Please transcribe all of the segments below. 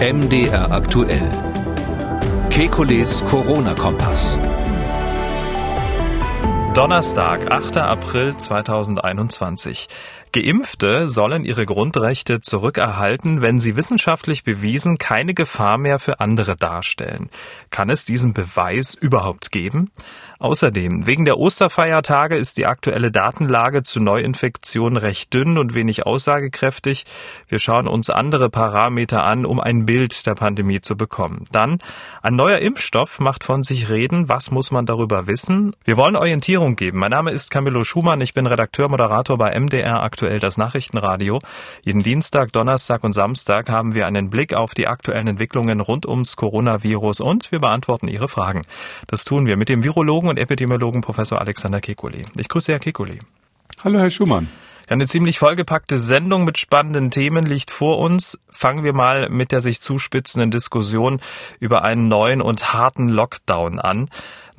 MDR aktuell. Kekules Corona-Kompass. Donnerstag, 8. April 2021. Geimpfte sollen ihre Grundrechte zurückerhalten, wenn sie wissenschaftlich bewiesen keine Gefahr mehr für andere darstellen. Kann es diesen Beweis überhaupt geben? Außerdem, wegen der Osterfeiertage ist die aktuelle Datenlage zu Neuinfektionen recht dünn und wenig aussagekräftig. Wir schauen uns andere Parameter an, um ein Bild der Pandemie zu bekommen. Dann, ein neuer Impfstoff macht von sich reden. Was muss man darüber wissen? Wir wollen Orientierung geben. Mein Name ist Camillo Schumann. Ich bin Redakteur, Moderator bei MDR aktuell das Nachrichtenradio. Jeden Dienstag, Donnerstag und Samstag haben wir einen Blick auf die aktuellen Entwicklungen rund ums Coronavirus und wir beantworten Ihre Fragen. Das tun wir mit dem Virologen und Epidemiologen Professor Alexander Kekulé. Ich grüße Herr Kekulé. Hallo, Herr Schumann. Ja, eine ziemlich vollgepackte Sendung mit spannenden Themen liegt vor uns. Fangen wir mal mit der sich zuspitzenden Diskussion über einen neuen und harten Lockdown an.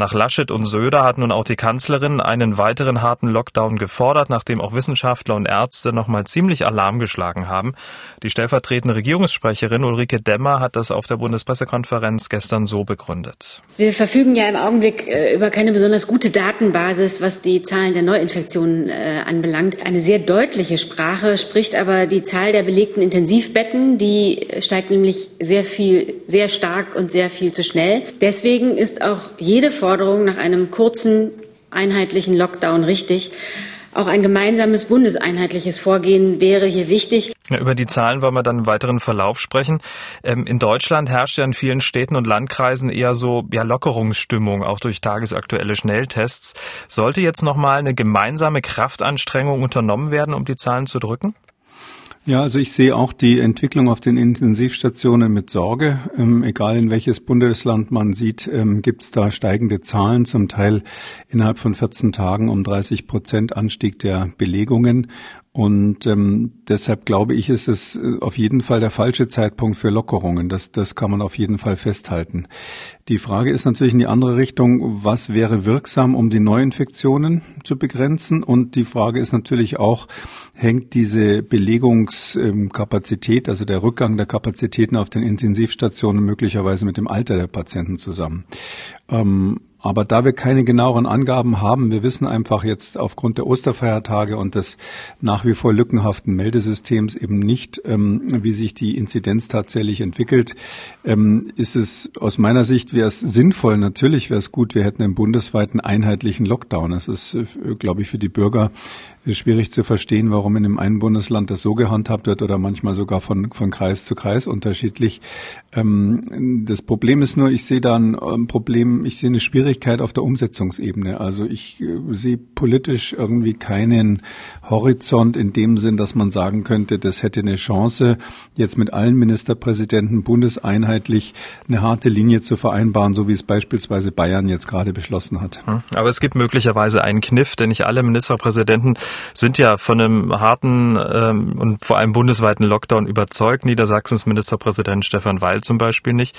Nach Laschet und Söder hat nun auch die Kanzlerin einen weiteren harten Lockdown gefordert, nachdem auch Wissenschaftler und Ärzte nochmal ziemlich Alarm geschlagen haben. Die stellvertretende Regierungssprecherin Ulrike Demmer hat das auf der Bundespressekonferenz gestern so begründet. Wir verfügen ja im Augenblick äh, über keine besonders gute Datenbasis, was die Zahlen der Neuinfektionen äh, anbelangt. Eine sehr deutliche Sprache spricht aber die Zahl der belegten Intensivbetten. Die steigt nämlich sehr viel, sehr stark und sehr viel zu schnell. Deswegen ist auch jede Form Forderung nach einem kurzen, einheitlichen Lockdown richtig. Auch ein gemeinsames bundeseinheitliches Vorgehen wäre hier wichtig. Ja, über die Zahlen wollen wir dann im weiteren Verlauf sprechen. Ähm, in Deutschland herrscht ja in vielen Städten und Landkreisen eher so ja, Lockerungsstimmung, auch durch tagesaktuelle Schnelltests. Sollte jetzt nochmal eine gemeinsame Kraftanstrengung unternommen werden, um die Zahlen zu drücken? Ja, also ich sehe auch die Entwicklung auf den Intensivstationen mit Sorge. Ähm, egal in welches Bundesland man sieht, ähm, gibt es da steigende Zahlen, zum Teil innerhalb von 14 Tagen um 30 Prozent Anstieg der Belegungen. Und ähm, deshalb glaube ich, ist es äh, auf jeden Fall der falsche Zeitpunkt für Lockerungen. Das, das kann man auf jeden Fall festhalten. Die Frage ist natürlich in die andere Richtung, was wäre wirksam, um die Neuinfektionen zu begrenzen? Und die Frage ist natürlich auch, hängt diese Belegungskapazität, also der Rückgang der Kapazitäten auf den Intensivstationen möglicherweise mit dem Alter der Patienten zusammen? Ähm, aber da wir keine genaueren Angaben haben, wir wissen einfach jetzt aufgrund der Osterfeiertage und des nach wie vor lückenhaften Meldesystems eben nicht, ähm, wie sich die Inzidenz tatsächlich entwickelt, ähm, ist es aus meiner Sicht wäre es sinnvoll, natürlich wäre es gut, wir hätten einen bundesweiten einheitlichen Lockdown. Es ist, äh, glaube ich, für die Bürger schwierig zu verstehen, warum in dem einen Bundesland das so gehandhabt wird oder manchmal sogar von, von Kreis zu Kreis unterschiedlich. Ähm, das Problem ist nur, ich sehe da ein ähm, Problem, ich sehe eine Schwierigkeit auf der Umsetzungsebene. Also ich äh, sehe politisch irgendwie keinen Horizont in dem Sinn, dass man sagen könnte, das hätte eine Chance, jetzt mit allen Ministerpräsidenten bundeseinheitlich eine harte Linie zu vereinbaren, so wie es beispielsweise Bayern jetzt gerade beschlossen hat. Hm. Aber es gibt möglicherweise einen Kniff, denn nicht alle Ministerpräsidenten sind ja von einem harten ähm, und vor allem bundesweiten Lockdown überzeugt. Niedersachsens Ministerpräsident Stefan Weil zum Beispiel nicht.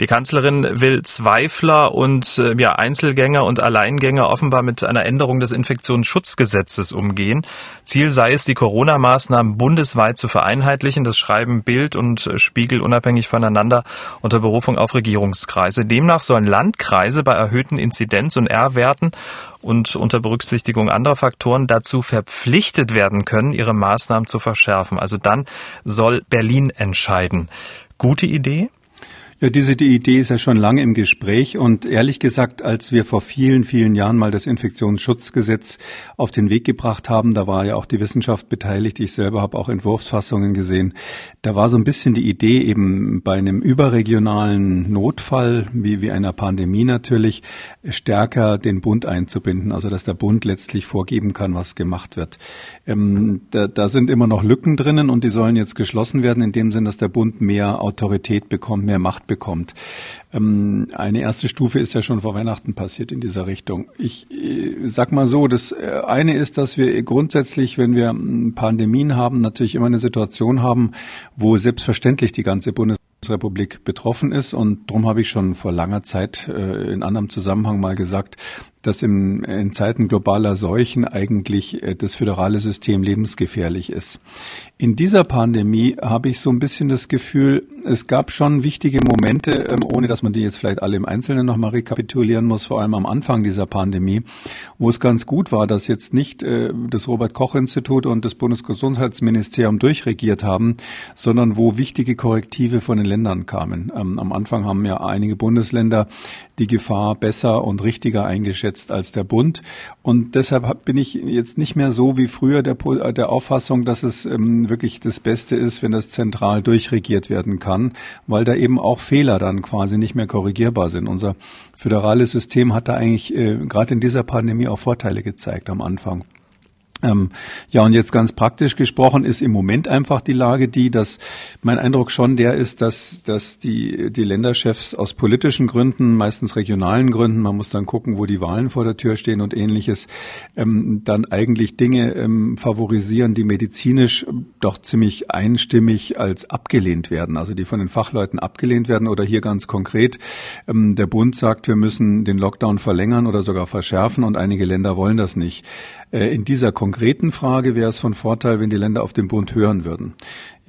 Die Kanzlerin will Zweifler und äh, ja, Einzelgänger und Alleingänger offenbar mit einer Änderung des Infektionsschutzgesetzes umgehen. Ziel sei es, die Corona-Maßnahmen bundesweit zu vereinheitlichen. Das schreiben Bild und Spiegel unabhängig voneinander unter Berufung auf Regierungskreise. Demnach sollen Landkreise bei erhöhten Inzidenz- und R-Werten und unter Berücksichtigung anderer Faktoren dazu verpflichtet werden können, ihre Maßnahmen zu verschärfen. Also dann soll Berlin entscheiden. Gute Idee? Ja, diese die Idee ist ja schon lange im Gespräch und ehrlich gesagt, als wir vor vielen, vielen Jahren mal das Infektionsschutzgesetz auf den Weg gebracht haben, da war ja auch die Wissenschaft beteiligt, ich selber habe auch Entwurfsfassungen gesehen, da war so ein bisschen die Idee eben bei einem überregionalen Notfall, wie, wie einer Pandemie natürlich, stärker den Bund einzubinden, also dass der Bund letztlich vorgeben kann, was gemacht wird. Ähm, da, da sind immer noch Lücken drinnen und die sollen jetzt geschlossen werden, in dem Sinn, dass der Bund mehr Autorität bekommt, mehr Macht bekommt. Ähm, eine erste Stufe ist ja schon vor Weihnachten passiert in dieser Richtung. Ich äh, sag mal so, das äh, eine ist, dass wir grundsätzlich, wenn wir ähm, Pandemien haben, natürlich immer eine Situation haben, wo selbstverständlich die ganze Bundesrepublik betroffen ist. Und darum habe ich schon vor langer Zeit äh, in anderem Zusammenhang mal gesagt, dass im, in Zeiten globaler Seuchen eigentlich äh, das föderale System lebensgefährlich ist. In dieser Pandemie habe ich so ein bisschen das Gefühl, es gab schon wichtige Momente, ähm, ohne dass man die jetzt vielleicht alle im Einzelnen nochmal rekapitulieren muss, vor allem am Anfang dieser Pandemie, wo es ganz gut war, dass jetzt nicht äh, das Robert Koch Institut und das Bundesgesundheitsministerium durchregiert haben, sondern wo wichtige Korrektive von den Ländern kamen. Ähm, am Anfang haben ja einige Bundesländer die Gefahr besser und richtiger eingeschätzt als der Bund. Und deshalb bin ich jetzt nicht mehr so wie früher der, der Auffassung, dass es wirklich das Beste ist, wenn das zentral durchregiert werden kann, weil da eben auch Fehler dann quasi nicht mehr korrigierbar sind. Unser föderales System hat da eigentlich äh, gerade in dieser Pandemie auch Vorteile gezeigt am Anfang. Ähm, ja, und jetzt ganz praktisch gesprochen ist im Moment einfach die Lage die, dass mein Eindruck schon der ist, dass, dass die, die Länderchefs aus politischen Gründen, meistens regionalen Gründen, man muss dann gucken, wo die Wahlen vor der Tür stehen und ähnliches, ähm, dann eigentlich Dinge ähm, favorisieren, die medizinisch doch ziemlich einstimmig als abgelehnt werden, also die von den Fachleuten abgelehnt werden oder hier ganz konkret, ähm, der Bund sagt, wir müssen den Lockdown verlängern oder sogar verschärfen und einige Länder wollen das nicht. Äh, in dieser konkreten Frage wäre es von Vorteil, wenn die Länder auf den Bund hören würden.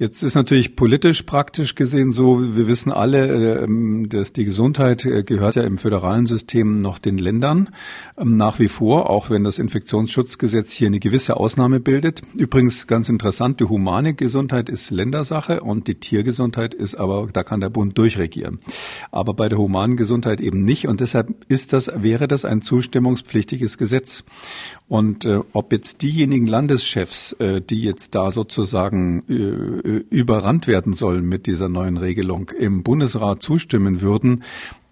Jetzt ist natürlich politisch praktisch gesehen so, wir wissen alle, ähm, dass die Gesundheit äh, gehört ja im föderalen System noch den Ländern ähm, nach wie vor, auch wenn das Infektionsschutzgesetz hier eine gewisse Ausnahme bildet. Übrigens ganz interessant, die humane Gesundheit ist Ländersache und die Tiergesundheit ist aber, da kann der Bund durchregieren. Aber bei der humanen Gesundheit eben nicht und deshalb ist das, wäre das ein zustimmungspflichtiges Gesetz. Und äh, ob jetzt diejenigen Landeschefs, äh, die jetzt da sozusagen äh, überrannt werden sollen mit dieser neuen Regelung, im Bundesrat zustimmen würden,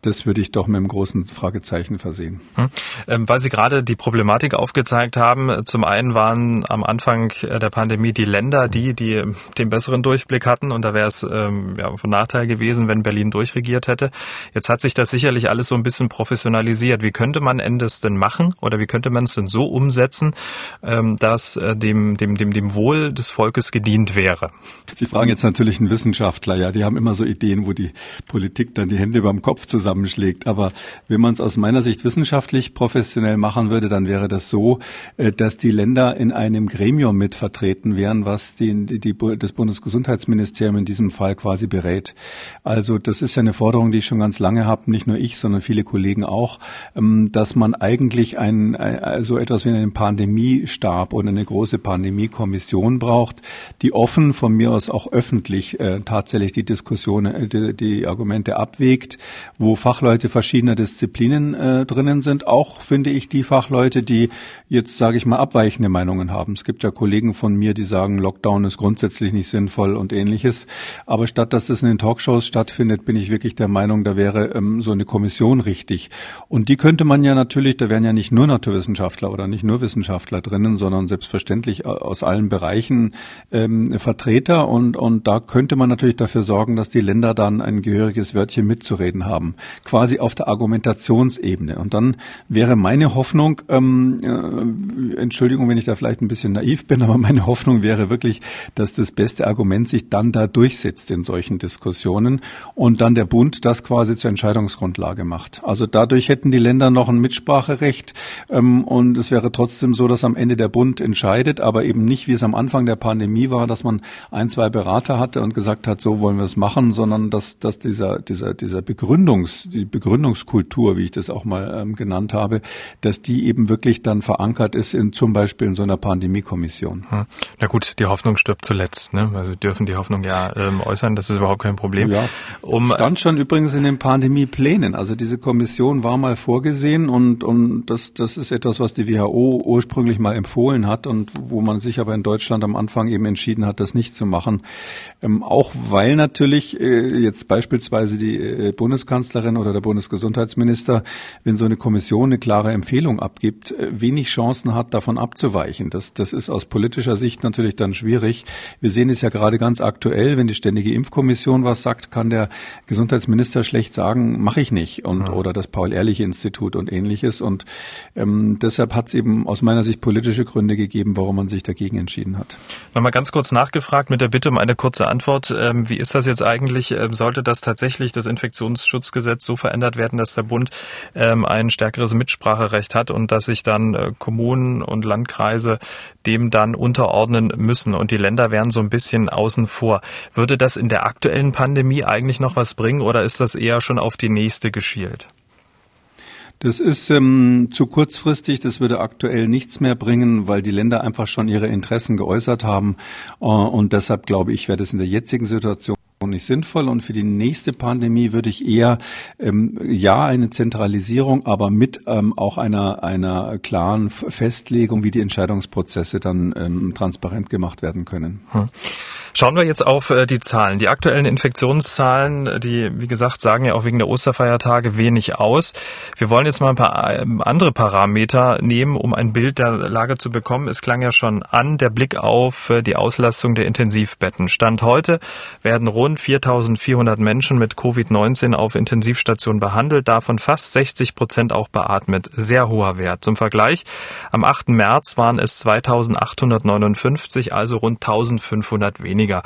das würde ich doch mit einem großen Fragezeichen versehen. Hm. Ähm, weil Sie gerade die Problematik aufgezeigt haben. Zum einen waren am Anfang der Pandemie die Länder die, die den besseren Durchblick hatten. Und da wäre es ähm, ja, von Nachteil gewesen, wenn Berlin durchregiert hätte. Jetzt hat sich das sicherlich alles so ein bisschen professionalisiert. Wie könnte man es denn machen oder wie könnte man es denn so umsetzen, ähm, dass äh, dem, dem, dem, dem Wohl des Volkes gedient wäre? Sie fragen jetzt natürlich einen Wissenschaftler. Ja, die haben immer so Ideen, wo die Politik dann die Hände über dem Kopf zusammen zusammenschlägt. Aber wenn man es aus meiner Sicht wissenschaftlich professionell machen würde, dann wäre das so, äh, dass die Länder in einem Gremium mit vertreten wären, was die, die, das Bundesgesundheitsministerium in diesem Fall quasi berät. Also das ist ja eine Forderung, die ich schon ganz lange habe, nicht nur ich, sondern viele Kollegen auch, ähm, dass man eigentlich ein, so etwas wie einen Pandemiestab oder eine große Pandemiekommission braucht, die offen von mir aus auch öffentlich äh, tatsächlich die Diskussion, äh, die, die Argumente abwägt, wo Fachleute verschiedener Disziplinen äh, drinnen sind. Auch finde ich die Fachleute, die jetzt, sage ich mal, abweichende Meinungen haben. Es gibt ja Kollegen von mir, die sagen, Lockdown ist grundsätzlich nicht sinnvoll und ähnliches. Aber statt dass das in den Talkshows stattfindet, bin ich wirklich der Meinung, da wäre ähm, so eine Kommission richtig. Und die könnte man ja natürlich, da wären ja nicht nur Naturwissenschaftler oder nicht nur Wissenschaftler drinnen, sondern selbstverständlich aus allen Bereichen ähm, Vertreter. Und, und da könnte man natürlich dafür sorgen, dass die Länder dann ein gehöriges Wörtchen mitzureden haben quasi auf der Argumentationsebene. Und dann wäre meine Hoffnung, ähm, äh, Entschuldigung, wenn ich da vielleicht ein bisschen naiv bin, aber meine Hoffnung wäre wirklich, dass das beste Argument sich dann da durchsetzt in solchen Diskussionen und dann der Bund das quasi zur Entscheidungsgrundlage macht. Also dadurch hätten die Länder noch ein Mitspracherecht ähm, und es wäre trotzdem so, dass am Ende der Bund entscheidet, aber eben nicht, wie es am Anfang der Pandemie war, dass man ein, zwei Berater hatte und gesagt hat, so wollen wir es machen, sondern dass, dass dieser, dieser, dieser Begründung Die Begründungskultur, wie ich das auch mal ähm, genannt habe, dass die eben wirklich dann verankert ist in zum Beispiel in so einer Pandemiekommission. Hm. Na gut, die Hoffnung stirbt zuletzt. Ne? Also dürfen die Hoffnung ja ähm, äußern, das ist überhaupt kein Problem. Ja, um, stand schon übrigens in den Pandemieplänen. Also diese Kommission war mal vorgesehen und, und das, das ist etwas, was die WHO ursprünglich mal empfohlen hat und wo man sich aber in Deutschland am Anfang eben entschieden hat, das nicht zu machen. Ähm, auch weil natürlich äh, jetzt beispielsweise die äh, Bundeskanzlerin Bundeskanzlerin oder der Bundesgesundheitsminister, wenn so eine Kommission eine klare Empfehlung abgibt, äh, wenig Chancen hat, davon abzuweichen. Das, das ist aus politischer Sicht natürlich dann schwierig. Wir sehen es ja gerade ganz aktuell, wenn die Ständige Impfkommission was sagt, kann der Gesundheitsminister schlecht sagen, mache ich nicht. Und, ja. Oder das Paul-Ehrlich-Institut und ähnliches. Und ähm, deshalb hat es eben aus meiner Sicht politische Gründe gegeben, warum man sich dagegen entschieden hat. Nochmal ganz kurz nachgefragt mit der Bitte um eine kurze Antwort. Ähm, wie ist das jetzt eigentlich? Ähm, sollte das tatsächlich das Infektionsschutzgesetz Gesetz so verändert werden, dass der Bund ähm, ein stärkeres Mitspracherecht hat und dass sich dann äh, Kommunen und Landkreise dem dann unterordnen müssen und die Länder wären so ein bisschen außen vor. Würde das in der aktuellen Pandemie eigentlich noch was bringen oder ist das eher schon auf die nächste geschielt? Das ist ähm, zu kurzfristig. Das würde aktuell nichts mehr bringen, weil die Länder einfach schon ihre Interessen geäußert haben. Äh, und deshalb glaube ich, wäre das in der jetzigen Situation nicht sinnvoll und für die nächste Pandemie würde ich eher ähm, ja eine Zentralisierung, aber mit ähm, auch einer einer klaren Festlegung, wie die Entscheidungsprozesse dann ähm, transparent gemacht werden können. Hm. Schauen wir jetzt auf äh, die Zahlen. Die aktuellen Infektionszahlen, die, wie gesagt, sagen ja auch wegen der Osterfeiertage wenig aus. Wir wollen jetzt mal ein paar ähm, andere Parameter nehmen, um ein Bild der Lage zu bekommen. Es klang ja schon an, der Blick auf äh, die Auslastung der Intensivbetten. Stand heute werden rund 4400 Menschen mit Covid-19 auf Intensivstationen behandelt, davon fast 60 Prozent auch beatmet. Sehr hoher Wert. Zum Vergleich, am 8. März waren es 2859, also rund 1500 weniger weniger.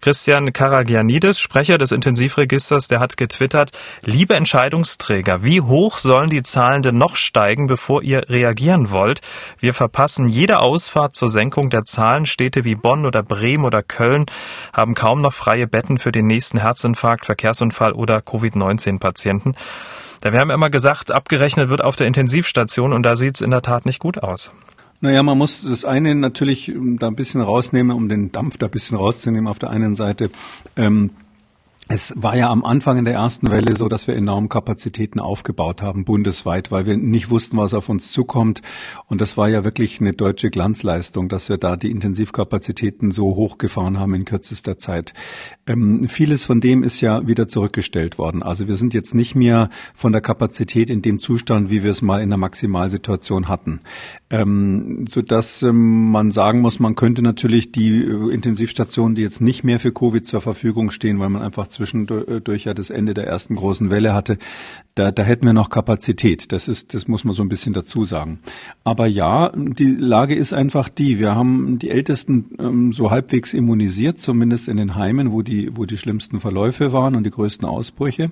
Christian Karagianidis, Sprecher des Intensivregisters, der hat getwittert, liebe Entscheidungsträger, wie hoch sollen die Zahlen denn noch steigen, bevor ihr reagieren wollt? Wir verpassen jede Ausfahrt zur Senkung der Zahlen. Städte wie Bonn oder Bremen oder Köln haben kaum noch freie Betten für den nächsten Herzinfarkt, Verkehrsunfall oder Covid-19-Patienten. Wir haben immer gesagt, abgerechnet wird auf der Intensivstation und da sieht es in der Tat nicht gut aus. Naja, man muss das eine natürlich ähm, da ein bisschen rausnehmen, um den Dampf da ein bisschen rauszunehmen auf der einen Seite. Ähm, es war ja am Anfang in der ersten Welle so, dass wir enorm Kapazitäten aufgebaut haben, bundesweit, weil wir nicht wussten, was auf uns zukommt. Und das war ja wirklich eine deutsche Glanzleistung, dass wir da die Intensivkapazitäten so hochgefahren haben in kürzester Zeit. Ähm, vieles von dem ist ja wieder zurückgestellt worden. Also wir sind jetzt nicht mehr von der Kapazität in dem Zustand, wie wir es mal in der Maximalsituation hatten. Ähm, sodass ähm, man sagen muss, man könnte natürlich die äh, Intensivstationen, die jetzt nicht mehr für Covid zur Verfügung stehen, weil man einfach zwischendurch ja das Ende der ersten großen Welle hatte, da, da hätten wir noch Kapazität. Das ist, das muss man so ein bisschen dazu sagen. Aber ja, die Lage ist einfach die. Wir haben die Ältesten ähm, so halbwegs immunisiert, zumindest in den Heimen, wo die, wo die schlimmsten Verläufe waren und die größten Ausbrüche.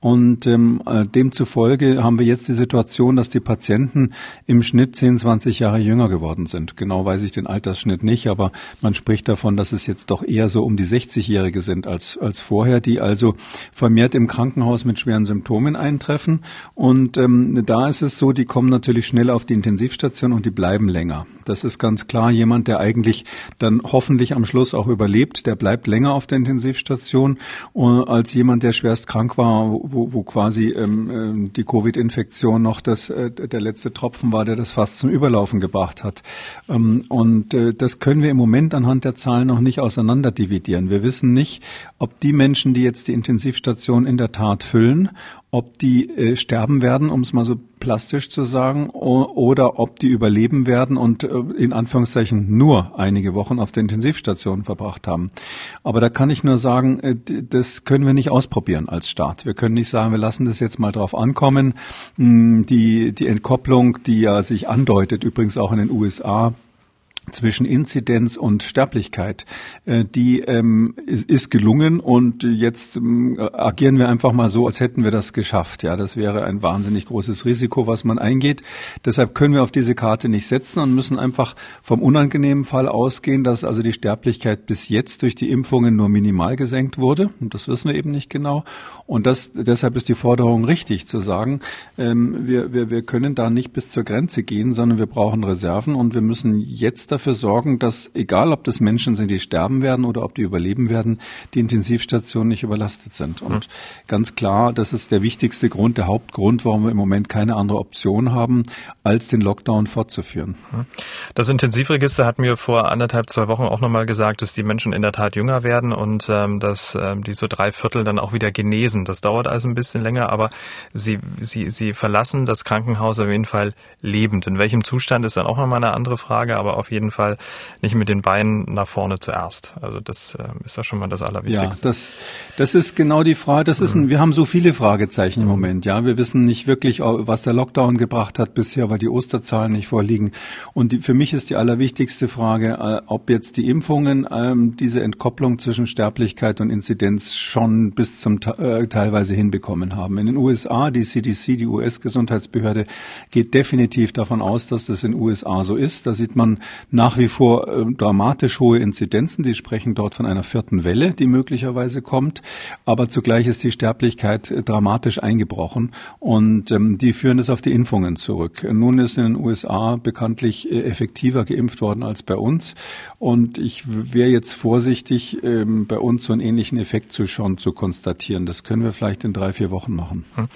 Und ähm, äh, demzufolge haben wir jetzt die Situation, dass die Patienten im Schnitt 10, 20 Jahre jünger geworden sind. Genau weiß ich den Altersschnitt nicht, aber man spricht davon, dass es jetzt doch eher so um die 60-Jährige sind als, als vorher, die also vermehrt im Krankenhaus mit schweren Symptomen ein eintreffen. Und ähm, da ist es so, die kommen natürlich schnell auf die Intensivstation und die bleiben länger. Das ist ganz klar. Jemand, der eigentlich dann hoffentlich am Schluss auch überlebt, der bleibt länger auf der Intensivstation äh, als jemand, der schwerst krank war, wo, wo quasi ähm, äh, die Covid-Infektion noch das, äh, der letzte Tropfen war, der das fast zum Überlaufen gebracht hat. Ähm, und äh, das können wir im Moment anhand der Zahlen noch nicht auseinanderdividieren. Wir wissen nicht, ob die Menschen, die jetzt die Intensivstation in der Tat füllen, ob die äh, sterben werden, um es mal so plastisch zu sagen, oder ob die überleben werden und äh, in Anführungszeichen nur einige Wochen auf der Intensivstation verbracht haben. Aber da kann ich nur sagen, äh, das können wir nicht ausprobieren als Staat. Wir können nicht sagen, wir lassen das jetzt mal drauf ankommen. Hm, die, die Entkopplung, die ja sich andeutet, übrigens auch in den USA, zwischen Inzidenz und Sterblichkeit, äh, die ähm, ist, ist gelungen und jetzt ähm, agieren wir einfach mal so, als hätten wir das geschafft. Ja, das wäre ein wahnsinnig großes Risiko, was man eingeht. Deshalb können wir auf diese Karte nicht setzen und müssen einfach vom unangenehmen Fall ausgehen, dass also die Sterblichkeit bis jetzt durch die Impfungen nur minimal gesenkt wurde. Und das wissen wir eben nicht genau. Und das, deshalb ist die Forderung richtig zu sagen, ähm, wir, wir, wir können da nicht bis zur Grenze gehen, sondern wir brauchen Reserven und wir müssen jetzt dafür sorgen, dass egal ob das Menschen sind, die sterben werden oder ob die überleben werden, die Intensivstationen nicht überlastet sind. Und mhm. ganz klar, das ist der wichtigste Grund, der Hauptgrund, warum wir im Moment keine andere Option haben, als den Lockdown fortzuführen. Das Intensivregister hat mir vor anderthalb, zwei Wochen auch nochmal gesagt, dass die Menschen in der Tat jünger werden und ähm, dass ähm, die so drei Viertel dann auch wieder genesen. Das dauert also ein bisschen länger, aber sie, sie, sie verlassen das Krankenhaus auf jeden Fall lebend. In welchem Zustand ist dann auch nochmal eine andere Frage, aber auf jeden jeden Fall nicht mit den Beinen nach vorne zuerst. Also das äh, ist ja schon mal das Allerwichtigste. Ja, das, das ist genau die Frage. Das ist ein, wir haben so viele Fragezeichen im Moment. Ja, wir wissen nicht wirklich, was der Lockdown gebracht hat bisher, weil die Osterzahlen nicht vorliegen. Und die, für mich ist die allerwichtigste Frage, äh, ob jetzt die Impfungen ähm, diese Entkopplung zwischen Sterblichkeit und Inzidenz schon bis zum äh, teilweise hinbekommen haben. In den USA, die CDC, die US-Gesundheitsbehörde, geht definitiv davon aus, dass das in den USA so ist. Da sieht man nach wie vor äh, dramatisch hohe Inzidenzen. Die sprechen dort von einer vierten Welle, die möglicherweise kommt. Aber zugleich ist die Sterblichkeit äh, dramatisch eingebrochen und ähm, die führen es auf die Impfungen zurück. Nun ist in den USA bekanntlich äh, effektiver geimpft worden als bei uns und ich wäre jetzt vorsichtig, ähm, bei uns so einen ähnlichen Effekt zu schon zu konstatieren. Das können wir vielleicht in drei, vier Wochen machen. Hm.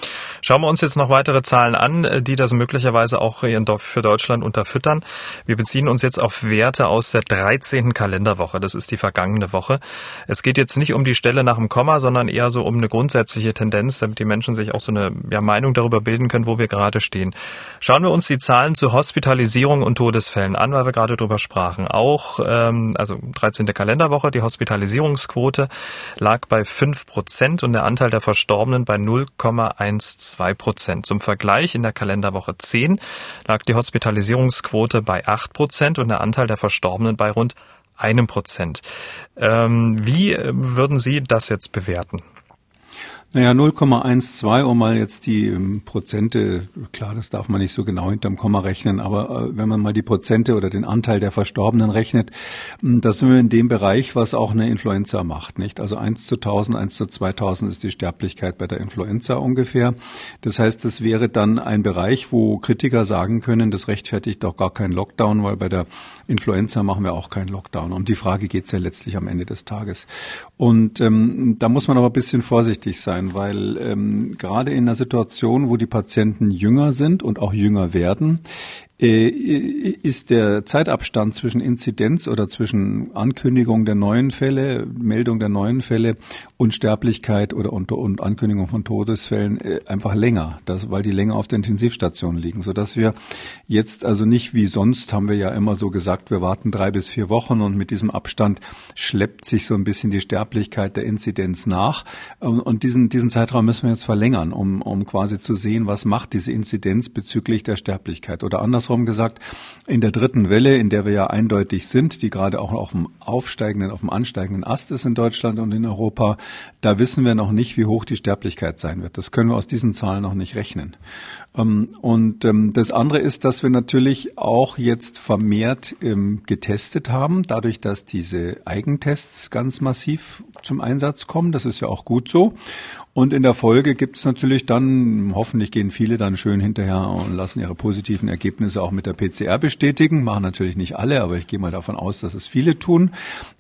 Schauen wir uns jetzt noch weitere Zahlen an, die das möglicherweise auch für Deutschland unterfüttern. Wir beziehen uns jetzt Werte aus der 13. Kalenderwoche. Das ist die vergangene Woche. Es geht jetzt nicht um die Stelle nach dem Komma, sondern eher so um eine grundsätzliche Tendenz, damit die Menschen sich auch so eine ja, Meinung darüber bilden können, wo wir gerade stehen. Schauen wir uns die Zahlen zu Hospitalisierung und Todesfällen an, weil wir gerade drüber sprachen. Auch, ähm, also 13. Kalenderwoche, die Hospitalisierungsquote lag bei 5 Prozent und der Anteil der Verstorbenen bei 0,12 Prozent. Zum Vergleich in der Kalenderwoche 10 lag die Hospitalisierungsquote bei 8 Prozent und der Anteil der Verstorbenen bei rund einem Prozent. Ähm, wie würden Sie das jetzt bewerten? Naja, 0,12, um mal jetzt die ähm, Prozente, klar, das darf man nicht so genau hinterm Komma rechnen, aber äh, wenn man mal die Prozente oder den Anteil der Verstorbenen rechnet, hm, da sind wir in dem Bereich, was auch eine Influenza macht, nicht? Also 1 zu 1000, 1 zu 2000 ist die Sterblichkeit bei der Influenza ungefähr. Das heißt, das wäre dann ein Bereich, wo Kritiker sagen können, das rechtfertigt doch gar keinen Lockdown, weil bei der Influenza machen wir auch keinen Lockdown. Um die Frage geht's ja letztlich am Ende des Tages. Und ähm, da muss man aber ein bisschen vorsichtig sein sein, weil ähm, gerade in einer Situation, wo die Patienten jünger sind und auch jünger werden, ist der Zeitabstand zwischen Inzidenz oder zwischen Ankündigung der neuen Fälle, Meldung der neuen Fälle und Sterblichkeit oder und, und Ankündigung von Todesfällen äh, einfach länger, das, weil die länger auf der Intensivstation liegen, so dass wir jetzt also nicht wie sonst haben wir ja immer so gesagt, wir warten drei bis vier Wochen und mit diesem Abstand schleppt sich so ein bisschen die Sterblichkeit der Inzidenz nach. Und diesen diesen Zeitraum müssen wir jetzt verlängern, um um quasi zu sehen, was macht diese Inzidenz bezüglich der Sterblichkeit. Oder anders andersrum gesagt, in der dritten Welle, in der wir ja eindeutig sind, die gerade auch auf dem aufsteigenden, auf dem ansteigenden Ast ist in Deutschland und in Europa, da wissen wir noch nicht, wie hoch die Sterblichkeit sein wird. Das können wir aus diesen Zahlen noch nicht rechnen. Ähm, und ähm, das andere ist, dass wir natürlich auch jetzt vermehrt ähm, getestet haben, dadurch, dass diese Eigentests ganz massiv zum Einsatz kommen. Das ist ja auch gut so. Und in der Folge gibt es natürlich dann, hoffentlich gehen viele dann schön hinterher und lassen ihre positiven Ergebnisse auch mit der PCR bestätigen. Machen natürlich nicht alle, aber ich gehe mal davon aus, dass es viele tun.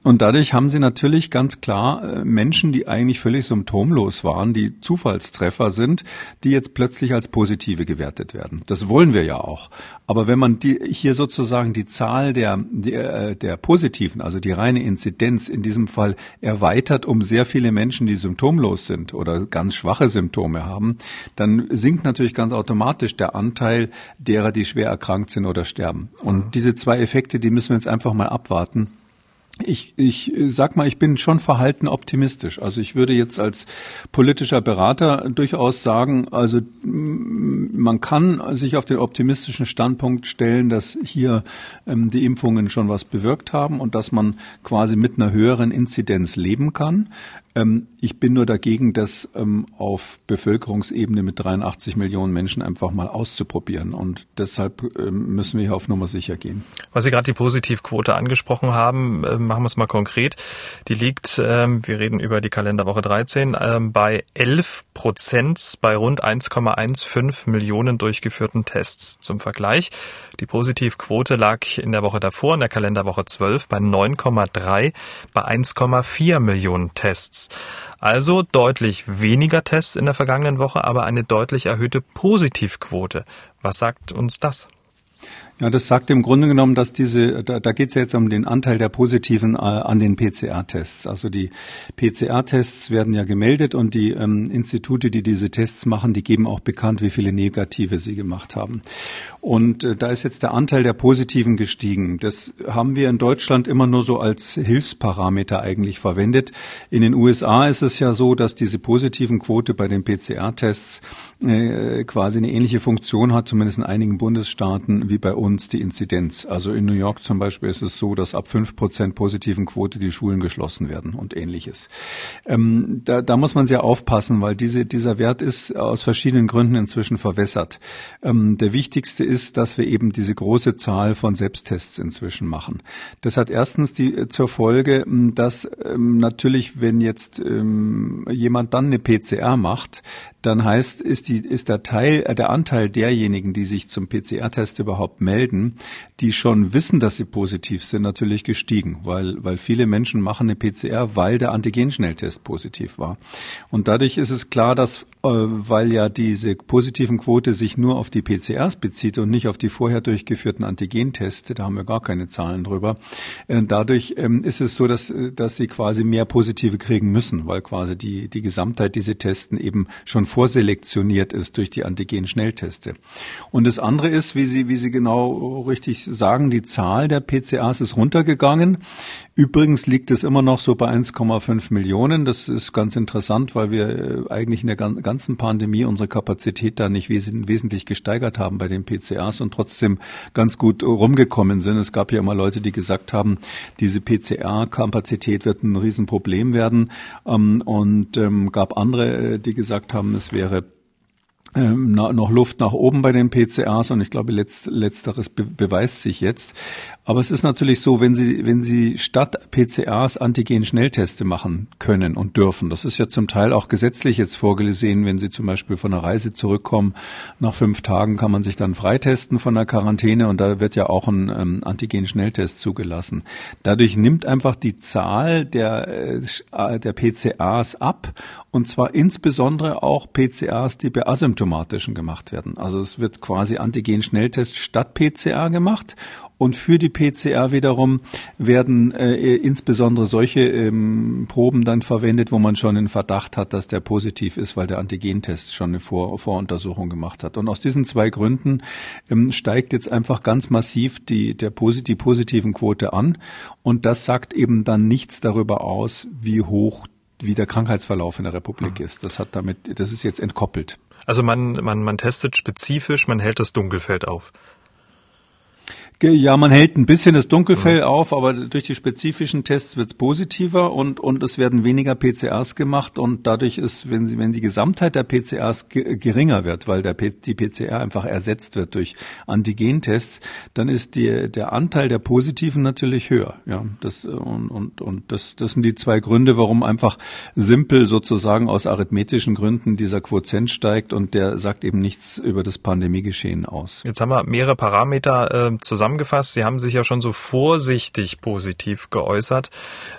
Und dadurch haben sie natürlich ganz klar äh, Menschen, die eigentlich völlig symptomlos waren, die Zufallstreffer sind, die jetzt plötzlich als positive gewertet werden. Das wollen wir ja auch. Aber wenn man die, hier sozusagen die Zahl der, der, äh, der Positiven, also die reine Inzidenz in diesem Fall erweitert um sehr viele Menschen, die symptomlos sind oder ganz schwache Symptome haben, dann sinkt natürlich ganz automatisch der Anteil derer, die schwer erkrankt sind oder sterben. Und diese zwei Effekte, die müssen wir jetzt einfach mal abwarten. Ich, ich sag mal, ich bin schon verhalten optimistisch. Also ich würde jetzt als politischer Berater durchaus sagen, also man kann sich auf den optimistischen Standpunkt stellen, dass hier ähm, die Impfungen schon was bewirkt haben und dass man quasi mit einer höheren Inzidenz leben kann. Ähm, ich bin nur dagegen, das ähm, auf Bevölkerungsebene mit 83 Millionen Menschen einfach mal auszuprobieren. Und deshalb ähm, müssen wir hier auf Nummer sicher gehen. Weil Sie gerade die Positivquote angesprochen haben, äh, machen wir es mal konkret. Die liegt, ähm, wir reden über die Kalenderwoche 13, ähm, bei 11 Prozent bei rund 1,15 Millionen durchgeführten Tests. Zum Vergleich, die Positivquote lag in der Woche davor, in der Kalenderwoche 12, bei 9,3 bei 1,4 Millionen Tests. Also deutlich weniger Tests in der vergangenen Woche, aber eine deutlich erhöhte Positivquote. Was sagt uns das? Ja, das sagt im Grunde genommen, dass diese, da, da geht es ja jetzt um den Anteil der Positiven äh, an den PCR-Tests. Also die PCR-Tests werden ja gemeldet und die ähm, Institute, die diese Tests machen, die geben auch bekannt, wie viele Negative sie gemacht haben. Und äh, da ist jetzt der Anteil der Positiven gestiegen. Das haben wir in Deutschland immer nur so als Hilfsparameter eigentlich verwendet. In den USA ist es ja so, dass diese positiven Quote bei den PCR-Tests äh, quasi eine ähnliche Funktion hat, zumindest in einigen Bundesstaaten, wie bei uns die Inzidenz. Also in New York zum Beispiel ist es so, dass ab fünf Prozent positiven Quote die Schulen geschlossen werden und ähnliches. Ähm, da, da muss man sehr aufpassen, weil diese, dieser Wert ist aus verschiedenen Gründen inzwischen verwässert. Ähm, der wichtigste ist, dass wir eben diese große Zahl von Selbsttests inzwischen machen. Das hat erstens die äh, zur Folge, dass ähm, natürlich, wenn jetzt ähm, jemand dann eine PCR macht, dann heißt, ist, die, ist der Teil, äh, der Anteil derjenigen, die sich zum PCR-Test überhaupt melden, die schon wissen, dass sie positiv sind, natürlich gestiegen, weil, weil viele Menschen machen eine PCR, weil der Antigen-Schnelltest positiv war. Und dadurch ist es klar, dass, weil ja diese positiven Quote sich nur auf die PCRs bezieht und nicht auf die vorher durchgeführten Antigenteste, da haben wir gar keine Zahlen drüber, äh, dadurch ähm, ist es so, dass, dass sie quasi mehr positive kriegen müssen, weil quasi die, die Gesamtheit diese Testen eben schon vorselektioniert ist durch die Antigen-Schnellteste. Und das andere ist, wie Sie, wie Sie genau richtig sagen, die Zahl der PCAs ist runtergegangen. Übrigens liegt es immer noch so bei 1,5 Millionen. Das ist ganz interessant, weil wir äh, eigentlich in der ganzen Pandemie unsere Kapazität da nicht wes wesentlich gesteigert haben bei den PCAs und trotzdem ganz gut rumgekommen sind. Es gab ja immer Leute, die gesagt haben, diese PCA-Kapazität wird ein Riesenproblem werden. Ähm, und ähm, gab andere, äh, die gesagt haben, es wäre ähm, noch Luft nach oben bei den PCRs und ich glaube, letzt, letzteres be beweist sich jetzt. Aber es ist natürlich so, wenn Sie, wenn Sie statt PCRs Antigen-Schnellteste machen können und dürfen, das ist ja zum Teil auch gesetzlich jetzt vorgesehen, wenn Sie zum Beispiel von einer Reise zurückkommen, nach fünf Tagen kann man sich dann freitesten von der Quarantäne und da wird ja auch ein ähm, Antigen-Schnelltest zugelassen. Dadurch nimmt einfach die Zahl der, äh, der PCRs ab und zwar insbesondere auch PCRs, die bei gemacht werden. Also es wird quasi Antigen-Schnelltest statt PCR gemacht und für die PCR wiederum werden äh, insbesondere solche ähm, Proben dann verwendet, wo man schon einen Verdacht hat, dass der positiv ist, weil der Antigentest schon eine Vor Voruntersuchung gemacht hat. Und aus diesen zwei Gründen ähm, steigt jetzt einfach ganz massiv die, der Posit die positiven Quote an. Und das sagt eben dann nichts darüber aus, wie hoch wie der Krankheitsverlauf in der Republik mhm. ist. Das hat damit, das ist jetzt entkoppelt. Also man, man, man testet spezifisch, man hält das Dunkelfeld auf. Ja, man hält ein bisschen das Dunkelfell mhm. auf, aber durch die spezifischen Tests wird es positiver und, und es werden weniger PCRs gemacht und dadurch ist, wenn, sie, wenn die Gesamtheit der PCRs geringer wird, weil der, die PCR einfach ersetzt wird durch Antigentests, dann ist die, der Anteil der Positiven natürlich höher. Ja, das, und, und, und das, das sind die zwei Gründe, warum einfach simpel sozusagen aus arithmetischen Gründen dieser Quotient steigt und der sagt eben nichts über das Pandemiegeschehen aus. Jetzt haben wir mehrere Parameter äh, zusammen zusammengefasst. Sie haben sich ja schon so vorsichtig positiv geäußert.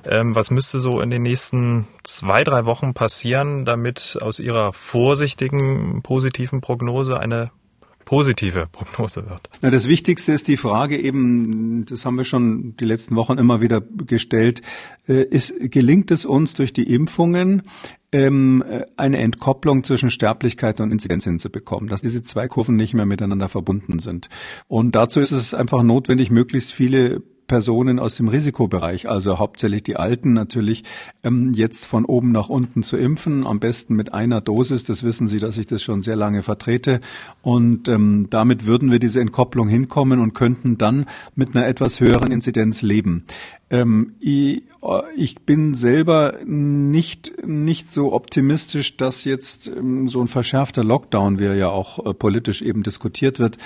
Ähm, was müsste so in den nächsten zwei, drei Wochen passieren, damit aus Ihrer vorsichtigen positiven Prognose eine positive Prognose wird. Ja, das Wichtigste ist die Frage eben, das haben wir schon die letzten Wochen immer wieder gestellt, äh, ist, gelingt es uns durch die Impfungen ähm, eine Entkopplung zwischen Sterblichkeit und Inzidenz hinzubekommen, dass diese zwei Kurven nicht mehr miteinander verbunden sind. Und dazu ist es einfach notwendig, möglichst viele Personen aus dem Risikobereich, also hauptsächlich die Alten natürlich, ähm, jetzt von oben nach unten zu impfen, am besten mit einer Dosis. Das wissen Sie, dass ich das schon sehr lange vertrete. Und ähm, damit würden wir diese Entkopplung hinkommen und könnten dann mit einer etwas höheren Inzidenz leben. Ähm, ich, ich, bin selber nicht, nicht so optimistisch, dass jetzt ähm, so ein verschärfter Lockdown, wie er ja auch äh, politisch eben diskutiert wird,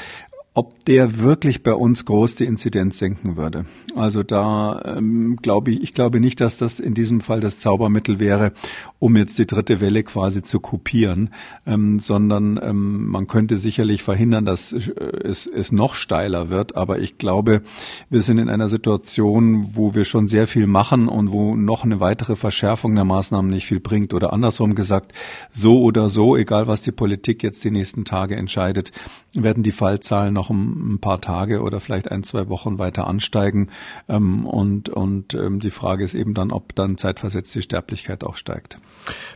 ob der wirklich bei uns groß die Inzidenz senken würde. Also da ähm, glaube ich, ich glaube nicht, dass das in diesem Fall das Zaubermittel wäre, um jetzt die dritte Welle quasi zu kopieren, ähm, sondern ähm, man könnte sicherlich verhindern, dass äh, es, es noch steiler wird. Aber ich glaube, wir sind in einer Situation, wo wir schon sehr viel machen und wo noch eine weitere Verschärfung der Maßnahmen nicht viel bringt. Oder andersrum gesagt, so oder so, egal was die Politik jetzt die nächsten Tage entscheidet, werden die Fallzahlen noch ein, paar Tage oder vielleicht ein, zwei Wochen weiter ansteigen. Ähm, und und ähm, die Frage ist eben dann, ob dann zeitversetzt die Sterblichkeit auch steigt.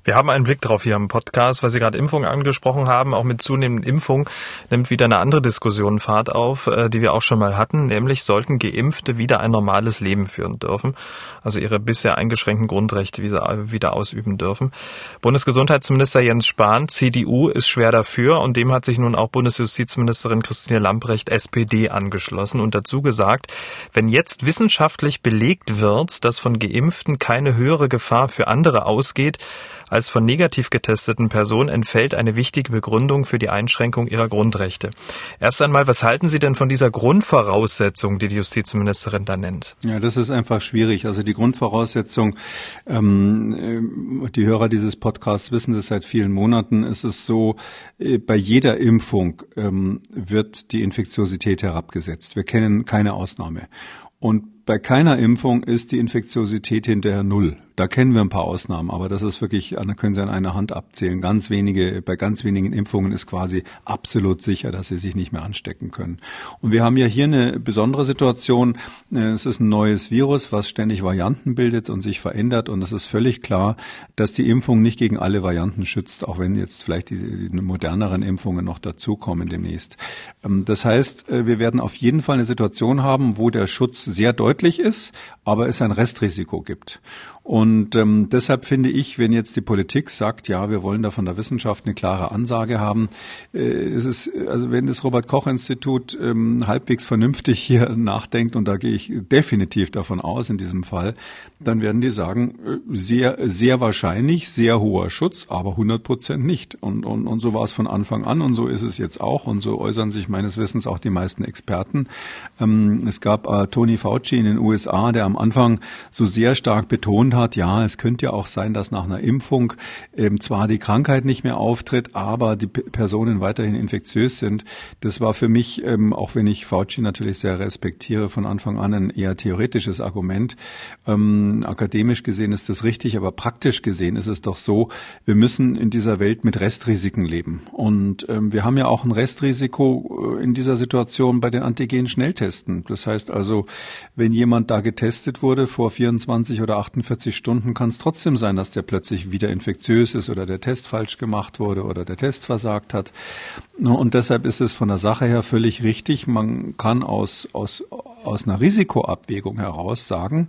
Wir haben einen Blick drauf hier im Podcast, weil Sie gerade Impfung angesprochen haben. Auch mit zunehmenden Impfung nimmt wieder eine andere Diskussion Fahrt auf, äh, die wir auch schon mal hatten, nämlich sollten Geimpfte wieder ein normales Leben führen dürfen, also ihre bisher eingeschränkten Grundrechte wieder ausüben dürfen. Bundesgesundheitsminister Jens Spahn, CDU, ist schwer dafür und dem hat sich nun auch Bundesjustizministerin Christine Lamprecht, SPD, angeschlossen und dazu gesagt, wenn jetzt wissenschaftlich belegt wird, dass von Geimpften keine höhere Gefahr für andere ausgeht, als von negativ getesteten Personen entfällt eine wichtige Begründung für die Einschränkung ihrer Grundrechte. Erst einmal, was halten Sie denn von dieser Grundvoraussetzung, die die Justizministerin da nennt? Ja, das ist einfach schwierig. Also die Grundvoraussetzung, ähm, äh, die Hörer dieses Podcasts wissen das seit vielen Monaten, ist es so, äh, bei jeder Impfung ähm, wird die Infektiosität herabgesetzt. Wir kennen keine Ausnahme. Und bei keiner Impfung ist die Infektiosität hinterher null. Da kennen wir ein paar Ausnahmen, aber das ist wirklich, da können Sie an einer Hand abzählen. Ganz wenige, bei ganz wenigen Impfungen ist quasi absolut sicher, dass Sie sich nicht mehr anstecken können. Und wir haben ja hier eine besondere Situation. Es ist ein neues Virus, was ständig Varianten bildet und sich verändert. Und es ist völlig klar, dass die Impfung nicht gegen alle Varianten schützt, auch wenn jetzt vielleicht die, die moderneren Impfungen noch dazukommen demnächst. Ähm, das heißt, äh, wir werden auf jeden Fall eine Situation haben, wo der Schutz sehr deutlich ist, aber es ein Restrisiko gibt. Und ähm, deshalb finde ich, wenn jetzt die Politik sagt, ja, wir wollen da von der Wissenschaft eine klare Ansage haben, äh, ist es, also wenn das Robert Koch Institut ähm, halbwegs vernünftig hier nachdenkt, und da gehe ich definitiv davon aus in diesem Fall, dann werden die sagen, äh, sehr, sehr wahrscheinlich, sehr hoher Schutz, aber 100 Prozent nicht. Und, und, und so war es von Anfang an und so ist es jetzt auch und so äußern sich meines Wissens auch die meisten Experten. Ähm, es gab äh, Tony Fauci in den USA, der am Anfang so sehr stark betont hat, ja, es könnte ja auch sein, dass nach einer Impfung ähm, zwar die Krankheit nicht mehr auftritt, aber die P Personen weiterhin infektiös sind. Das war für mich, ähm, auch wenn ich Fauci natürlich sehr respektiere, von Anfang an ein eher theoretisches Argument. Ähm, akademisch gesehen ist das richtig, aber praktisch gesehen ist es doch so, wir müssen in dieser Welt mit Restrisiken leben. Und ähm, wir haben ja auch ein Restrisiko äh, in dieser Situation bei den Antigen-Schnelltesten. Das heißt also, wenn jemand da getestet wurde vor 24 oder 48 Stunden, kann es trotzdem sein, dass der plötzlich wieder infektiös ist oder der Test falsch gemacht wurde oder der Test versagt hat. Und deshalb ist es von der Sache her völlig richtig. Man kann aus, aus, aus einer Risikoabwägung heraus sagen,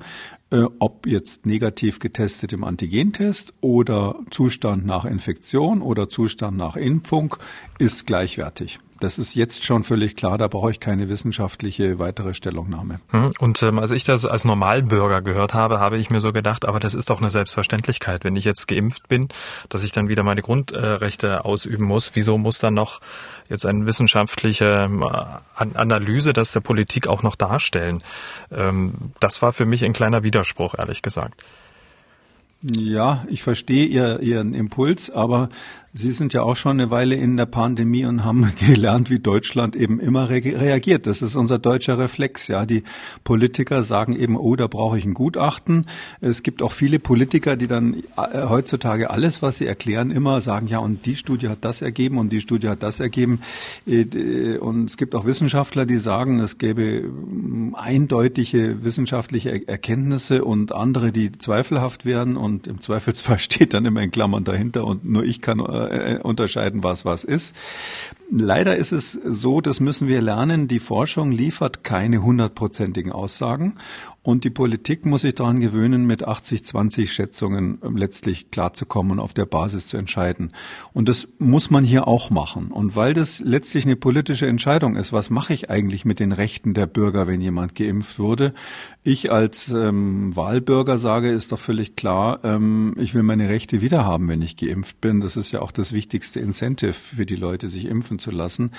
äh, ob jetzt negativ getestet im Antigentest oder Zustand nach Infektion oder Zustand nach Impfung, ist gleichwertig. Das ist jetzt schon völlig klar, da brauche ich keine wissenschaftliche weitere Stellungnahme. Hm, und ähm, als ich das als Normalbürger gehört habe, habe ich mir so gedacht, aber das ist doch eine Selbstverständlichkeit. Wenn ich jetzt geimpft bin, dass ich dann wieder meine Grundrechte ausüben muss, wieso muss dann noch jetzt eine wissenschaftliche ähm, Analyse das der Politik auch noch darstellen? Ähm, das war für mich ein kleiner Widerspruch, ehrlich gesagt. Ja, ich verstehe ihr, Ihren Impuls, aber Sie sind ja auch schon eine Weile in der Pandemie und haben gelernt, wie Deutschland eben immer re reagiert. Das ist unser deutscher Reflex. Ja, die Politiker sagen eben, oh, da brauche ich ein Gutachten. Es gibt auch viele Politiker, die dann äh, heutzutage alles, was sie erklären, immer sagen, ja, und die Studie hat das ergeben und die Studie hat das ergeben. Äh, und es gibt auch Wissenschaftler, die sagen, es gäbe mm, eindeutige wissenschaftliche Erkenntnisse und andere, die zweifelhaft wären. Und im Zweifelsfall steht dann immer in Klammern dahinter und nur ich kann äh, unterscheiden, was was ist. Leider ist es so, das müssen wir lernen, die Forschung liefert keine hundertprozentigen Aussagen und die Politik muss sich daran gewöhnen, mit 80-20 Schätzungen ähm, letztlich klarzukommen und auf der Basis zu entscheiden. Und das muss man hier auch machen. Und weil das letztlich eine politische Entscheidung ist, was mache ich eigentlich mit den Rechten der Bürger, wenn jemand geimpft wurde? Ich als ähm, Wahlbürger sage, ist doch völlig klar, ähm, ich will meine Rechte wiederhaben, wenn ich geimpft bin. Das ist ja auch das wichtigste Incentive für die Leute, sich impfen zu lassen.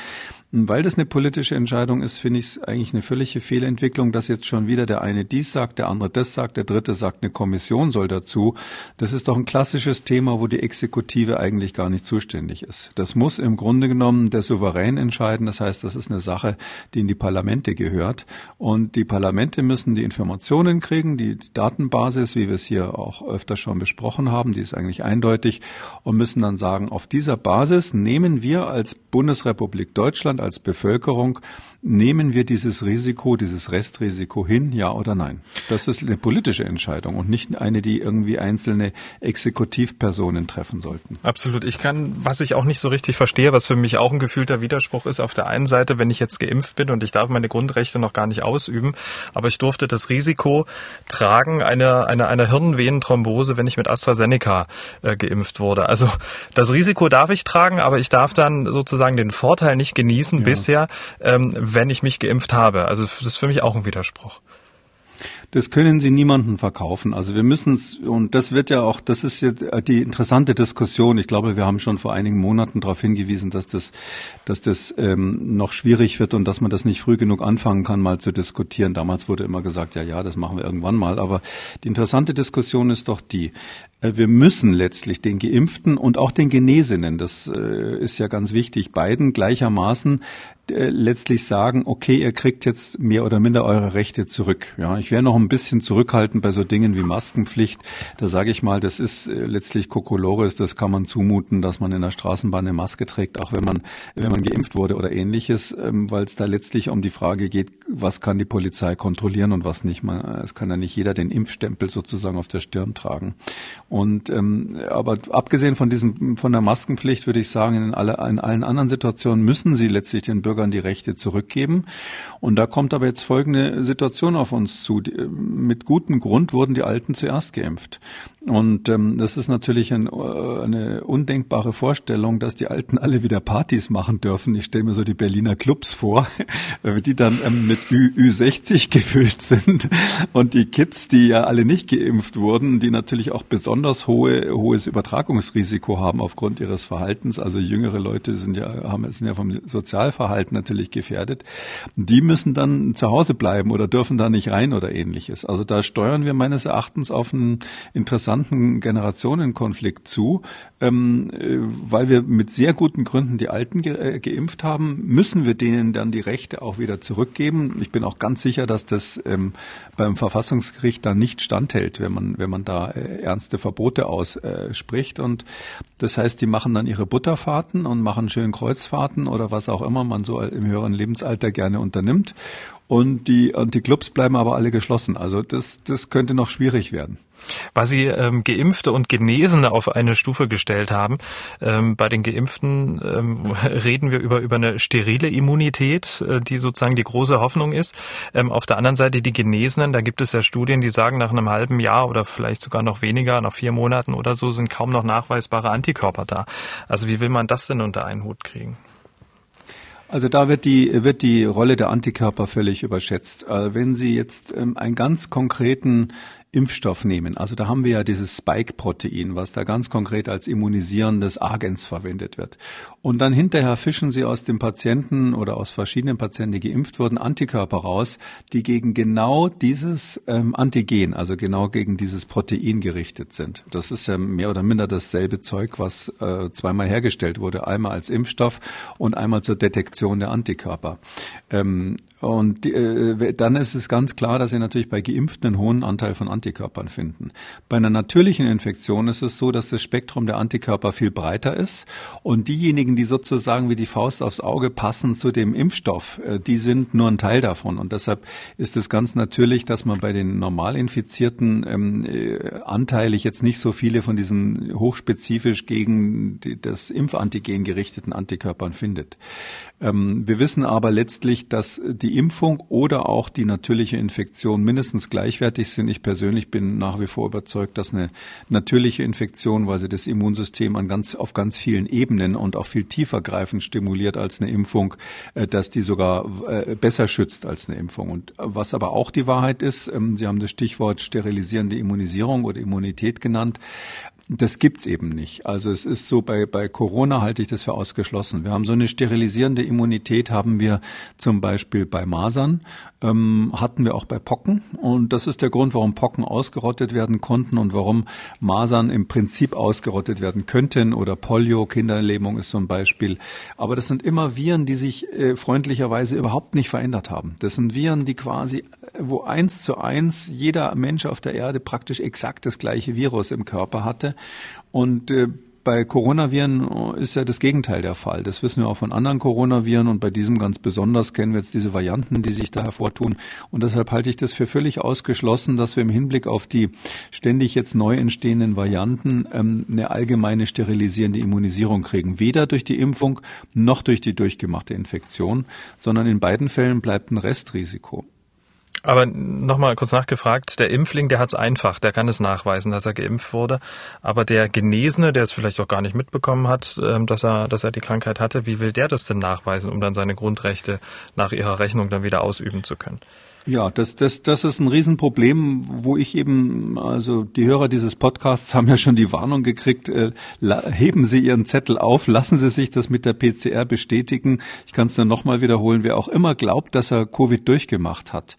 Weil das eine politische Entscheidung ist, finde ich es eigentlich eine völlige Fehlentwicklung, dass jetzt schon wieder der eine dies sagt, der andere das sagt, der dritte sagt, eine Kommission soll dazu. Das ist doch ein klassisches Thema, wo die Exekutive eigentlich gar nicht zuständig ist. Das muss im Grunde genommen der Souverän entscheiden. Das heißt, das ist eine Sache, die in die Parlamente gehört. Und die Parlamente müssen die Informationen kriegen, die Datenbasis, wie wir es hier auch öfter schon besprochen haben, die ist eigentlich eindeutig und müssen dann sagen, auf dieser Basis nehmen wir als Bund Bundesrepublik Deutschland als Bevölkerung nehmen wir dieses Risiko, dieses Restrisiko hin, ja oder nein? Das ist eine politische Entscheidung und nicht eine, die irgendwie einzelne Exekutivpersonen treffen sollten. Absolut. Ich kann, was ich auch nicht so richtig verstehe, was für mich auch ein gefühlter Widerspruch ist, auf der einen Seite, wenn ich jetzt geimpft bin und ich darf meine Grundrechte noch gar nicht ausüben, aber ich durfte das Risiko tragen einer, einer, einer Hirnvenenthrombose, wenn ich mit AstraZeneca äh, geimpft wurde. Also das Risiko darf ich tragen, aber ich darf dann sozusagen den Vorteil nicht genießen ja. bisher, ähm, wenn ich mich geimpft habe. Also das ist für mich auch ein Widerspruch. Das können Sie niemandem verkaufen. Also wir müssen es, und das wird ja auch, das ist ja die interessante Diskussion. Ich glaube, wir haben schon vor einigen Monaten darauf hingewiesen, dass das, dass das ähm, noch schwierig wird und dass man das nicht früh genug anfangen kann, mal zu diskutieren. Damals wurde immer gesagt, ja, ja, das machen wir irgendwann mal. Aber die interessante Diskussion ist doch die, äh, wir müssen letztlich den Geimpften und auch den Genesenen, das äh, ist ja ganz wichtig, beiden gleichermaßen äh, letztlich sagen, okay, ihr kriegt jetzt mehr oder minder eure Rechte zurück. Ja, ich wäre noch ein bisschen zurückhaltend bei so Dingen wie Maskenpflicht. Da sage ich mal, das ist äh, letztlich Kokolores, das kann man zumuten, dass man in der Straßenbahn eine Maske trägt, auch wenn man, wenn man geimpft wurde oder ähnliches, ähm, weil es da letztlich um die Frage geht, was kann die Polizei kontrollieren und was nicht. Man, es kann ja nicht jeder den Impfstempel sozusagen auf der Stirn tragen. Und ähm, aber abgesehen von diesem, von der Maskenpflicht würde ich sagen, in, alle, in allen anderen Situationen müssen sie letztlich den Bürgern Bürgern die Rechte zurückgeben. Und da kommt aber jetzt folgende Situation auf uns zu. Mit gutem Grund wurden die Alten zuerst geimpft. Und ähm, das ist natürlich ein, äh, eine undenkbare Vorstellung, dass die Alten alle wieder Partys machen dürfen. Ich stelle mir so die Berliner Clubs vor, die dann ähm, mit Ü, Ü60 gefüllt sind. Und die Kids, die ja alle nicht geimpft wurden, die natürlich auch besonders hohe, hohes Übertragungsrisiko haben aufgrund ihres Verhaltens. Also jüngere Leute sind ja, haben, sind ja vom Sozialverhalten natürlich gefährdet. Die müssen dann zu Hause bleiben oder dürfen da nicht rein oder ähnliches. Also da steuern wir meines Erachtens auf einen interessanten Generationenkonflikt zu, ähm, äh, weil wir mit sehr guten Gründen die Alten ge äh, geimpft haben, müssen wir denen dann die Rechte auch wieder zurückgeben. Ich bin auch ganz sicher, dass das ähm, beim Verfassungsgericht dann nicht standhält, wenn man wenn man da äh, ernste Verbote ausspricht. und das heißt, die machen dann ihre Butterfahrten und machen schön Kreuzfahrten oder was auch immer man so im höheren Lebensalter gerne unternimmt. Und die, und die Clubs bleiben aber alle geschlossen. Also das, das könnte noch schwierig werden. Weil Sie ähm, Geimpfte und Genesene auf eine Stufe gestellt haben. Ähm, bei den Geimpften ähm, reden wir über, über eine sterile Immunität, äh, die sozusagen die große Hoffnung ist. Ähm, auf der anderen Seite die Genesenen, da gibt es ja Studien, die sagen, nach einem halben Jahr oder vielleicht sogar noch weniger, nach vier Monaten oder so, sind kaum noch nachweisbare Antikörper da. Also wie will man das denn unter einen Hut kriegen? Also da wird die, wird die Rolle der Antikörper völlig überschätzt. Äh, wenn Sie jetzt ähm, einen ganz konkreten Impfstoff nehmen. Also da haben wir ja dieses Spike-Protein, was da ganz konkret als immunisierendes Agens verwendet wird. Und dann hinterher fischen sie aus dem Patienten oder aus verschiedenen Patienten, die geimpft wurden, Antikörper raus, die gegen genau dieses ähm, Antigen, also genau gegen dieses Protein gerichtet sind. Das ist ja mehr oder minder dasselbe Zeug, was äh, zweimal hergestellt wurde, einmal als Impfstoff und einmal zur Detektion der Antikörper. Ähm, und äh, dann ist es ganz klar, dass Sie natürlich bei Geimpften einen hohen Anteil von Antikörpern finden. Bei einer natürlichen Infektion ist es so, dass das Spektrum der Antikörper viel breiter ist und diejenigen, die sozusagen wie die Faust aufs Auge passen zu dem Impfstoff, äh, die sind nur ein Teil davon. Und deshalb ist es ganz natürlich, dass man bei den normal Infizierten ähm, äh, anteilig jetzt nicht so viele von diesen hochspezifisch gegen die, das Impfantigen gerichteten Antikörpern findet. Ähm, wir wissen aber letztlich, dass die Impfung oder auch die natürliche Infektion mindestens gleichwertig sind. Ich persönlich bin nach wie vor überzeugt, dass eine natürliche Infektion, weil sie das Immunsystem an ganz, auf ganz vielen Ebenen und auch viel tiefer greifend stimuliert als eine Impfung, äh, dass die sogar äh, besser schützt als eine Impfung. Und was aber auch die Wahrheit ist, ähm, Sie haben das Stichwort sterilisierende Immunisierung oder Immunität genannt. Das gibt's eben nicht. Also es ist so, bei, bei Corona halte ich das für ausgeschlossen. Wir haben so eine sterilisierende Immunität, haben wir zum Beispiel bei Masern, ähm, hatten wir auch bei Pocken. Und das ist der Grund, warum Pocken ausgerottet werden konnten und warum Masern im Prinzip ausgerottet werden könnten oder Polio, Kinderlähmung ist so ein Beispiel. Aber das sind immer Viren, die sich äh, freundlicherweise überhaupt nicht verändert haben. Das sind Viren, die quasi, wo eins zu eins jeder Mensch auf der Erde praktisch exakt das gleiche Virus im Körper hatte und äh, bei Coronaviren ist ja das Gegenteil der Fall. Das wissen wir auch von anderen Coronaviren und bei diesem ganz besonders kennen wir jetzt diese Varianten, die sich da hervortun. Und deshalb halte ich das für völlig ausgeschlossen, dass wir im Hinblick auf die ständig jetzt neu entstehenden Varianten ähm, eine allgemeine sterilisierende Immunisierung kriegen. Weder durch die Impfung noch durch die durchgemachte Infektion, sondern in beiden Fällen bleibt ein Restrisiko. Aber nochmal kurz nachgefragt, der Impfling, der hat es einfach, der kann es nachweisen, dass er geimpft wurde. Aber der Genesene, der es vielleicht auch gar nicht mitbekommen hat, ähm, dass er, dass er die Krankheit hatte, wie will der das denn nachweisen, um dann seine Grundrechte nach ihrer Rechnung dann wieder ausüben zu können? Ja, das, das, das ist ein Riesenproblem, wo ich eben, also die Hörer dieses Podcasts haben ja schon die Warnung gekriegt, äh, heben Sie Ihren Zettel auf, lassen Sie sich das mit der PCR bestätigen. Ich kann es dann nochmal wiederholen, wer auch immer glaubt, dass er Covid durchgemacht hat,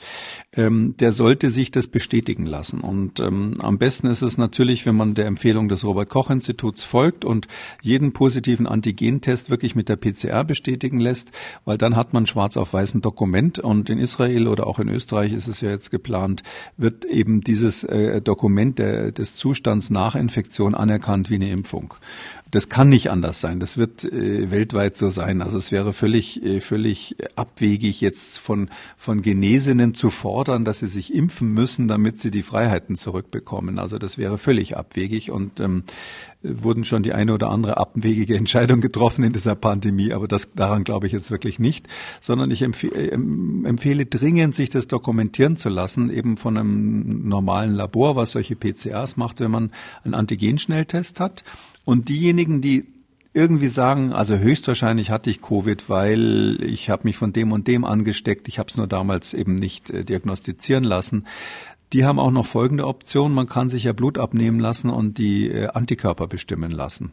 ähm, der sollte sich das bestätigen lassen. Und ähm, am besten ist es natürlich, wenn man der Empfehlung des Robert-Koch-Instituts folgt und jeden positiven Antigentest wirklich mit der PCR bestätigen lässt, weil dann hat man schwarz auf weißen Dokument und in Israel oder auch in Österreich ist es ja jetzt geplant, wird eben dieses äh, Dokument der, des Zustands nach Infektion anerkannt wie eine Impfung. Das kann nicht anders sein. Das wird äh, weltweit so sein. Also es wäre völlig, äh, völlig abwegig, jetzt von, von Genesenen zu fordern, dass sie sich impfen müssen, damit sie die Freiheiten zurückbekommen. Also das wäre völlig abwegig und ähm, wurden schon die eine oder andere abwegige Entscheidung getroffen in dieser Pandemie, aber das daran glaube ich jetzt wirklich nicht, sondern ich empfehle, äh, empfehle dringend, sich das dokumentieren zu lassen, eben von einem normalen Labor, was solche PCRs macht, wenn man einen Antigenschnelltest hat und diejenigen, die irgendwie sagen, also höchstwahrscheinlich hatte ich Covid, weil ich habe mich von dem und dem angesteckt, ich habe es nur damals eben nicht äh, diagnostizieren lassen. Die haben auch noch folgende Option. Man kann sich ja Blut abnehmen lassen und die äh, Antikörper bestimmen lassen.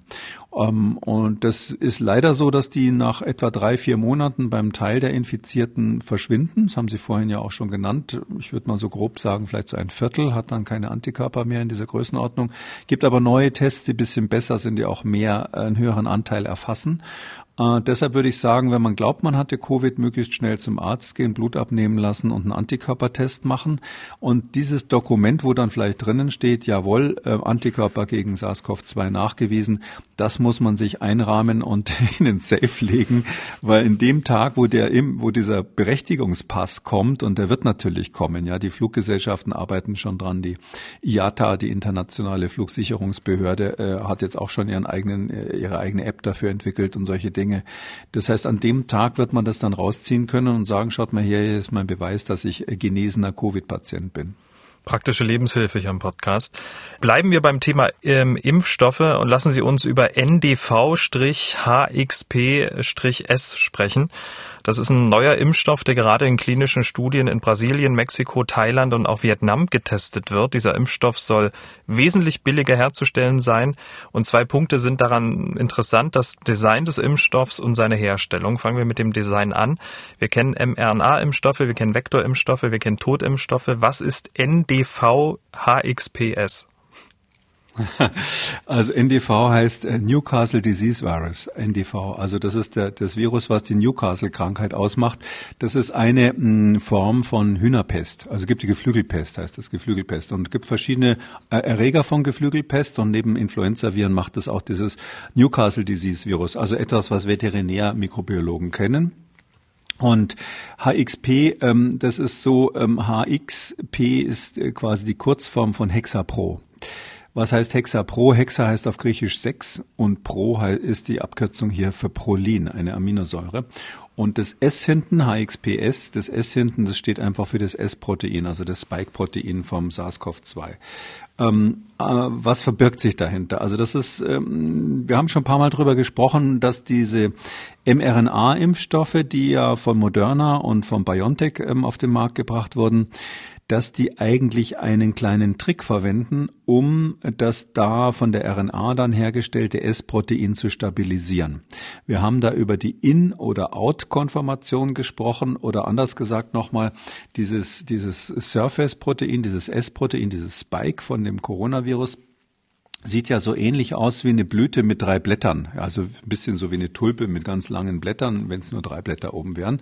Ähm, und das ist leider so, dass die nach etwa drei, vier Monaten beim Teil der Infizierten verschwinden. Das haben Sie vorhin ja auch schon genannt. Ich würde mal so grob sagen, vielleicht so ein Viertel hat dann keine Antikörper mehr in dieser Größenordnung. Gibt aber neue Tests, die ein bisschen besser sind, die auch mehr, äh, einen höheren Anteil erfassen. Äh, deshalb würde ich sagen, wenn man glaubt, man hatte Covid, möglichst schnell zum Arzt gehen, Blut abnehmen lassen und einen Antikörpertest machen. Und dieses Dokument, wo dann vielleicht drinnen steht, jawohl, äh, Antikörper gegen SARS-CoV-2 nachgewiesen, das muss man sich einrahmen und in den Safe legen, weil in dem Tag, wo der, wo dieser Berechtigungspass kommt, und der wird natürlich kommen, ja, die Fluggesellschaften arbeiten schon dran, die IATA, die internationale Flugsicherungsbehörde, äh, hat jetzt auch schon ihren eigenen, äh, ihre eigene App dafür entwickelt und solche Dinge Dinge. Das heißt, an dem Tag wird man das dann rausziehen können und sagen, schaut mal her, hier ist mein Beweis, dass ich genesener Covid-Patient bin. Praktische Lebenshilfe hier im Podcast. Bleiben wir beim Thema ähm, Impfstoffe und lassen Sie uns über NDV-HXP-S sprechen. Das ist ein neuer Impfstoff, der gerade in klinischen Studien in Brasilien, Mexiko, Thailand und auch Vietnam getestet wird. Dieser Impfstoff soll wesentlich billiger herzustellen sein. Und zwei Punkte sind daran interessant, das Design des Impfstoffs und seine Herstellung. Fangen wir mit dem Design an. Wir kennen mRNA-Impfstoffe, wir kennen Vektorimpfstoffe, wir kennen Totimpfstoffe. Was ist NDV-HXPS? Also NDV heißt äh, Newcastle Disease Virus, NDV. Also das ist der, das Virus, was die Newcastle-Krankheit ausmacht. Das ist eine mh, Form von Hühnerpest. Also es gibt die Geflügelpest, heißt das Geflügelpest. Und es gibt verschiedene äh, Erreger von Geflügelpest und neben Influenza-Viren macht es auch dieses Newcastle Disease Virus. Also etwas, was Veterinär-Mikrobiologen kennen. Und HXP, ähm, das ist so, ähm, HXP ist äh, quasi die Kurzform von Hexapro. Was heißt Hexa Pro? Hexa heißt auf Griechisch sechs und Pro ist die Abkürzung hier für Prolin, eine Aminosäure. Und das S hinten, HXPS, das S hinten, das steht einfach für das S-Protein, also das Spike-Protein vom SARS-CoV-2. Ähm, äh, was verbirgt sich dahinter? Also das ist, ähm, wir haben schon ein paar Mal drüber gesprochen, dass diese mRNA-Impfstoffe, die ja von Moderna und von BioNTech ähm, auf den Markt gebracht wurden, dass die eigentlich einen kleinen Trick verwenden, um das da von der RNA dann hergestellte S-Protein zu stabilisieren. Wir haben da über die In- oder Out-Konformation gesprochen oder anders gesagt nochmal dieses, dieses Surface-Protein, dieses S-Protein, dieses Spike von dem Coronavirus sieht ja so ähnlich aus wie eine Blüte mit drei Blättern. Also ein bisschen so wie eine Tulpe mit ganz langen Blättern, wenn es nur drei Blätter oben wären.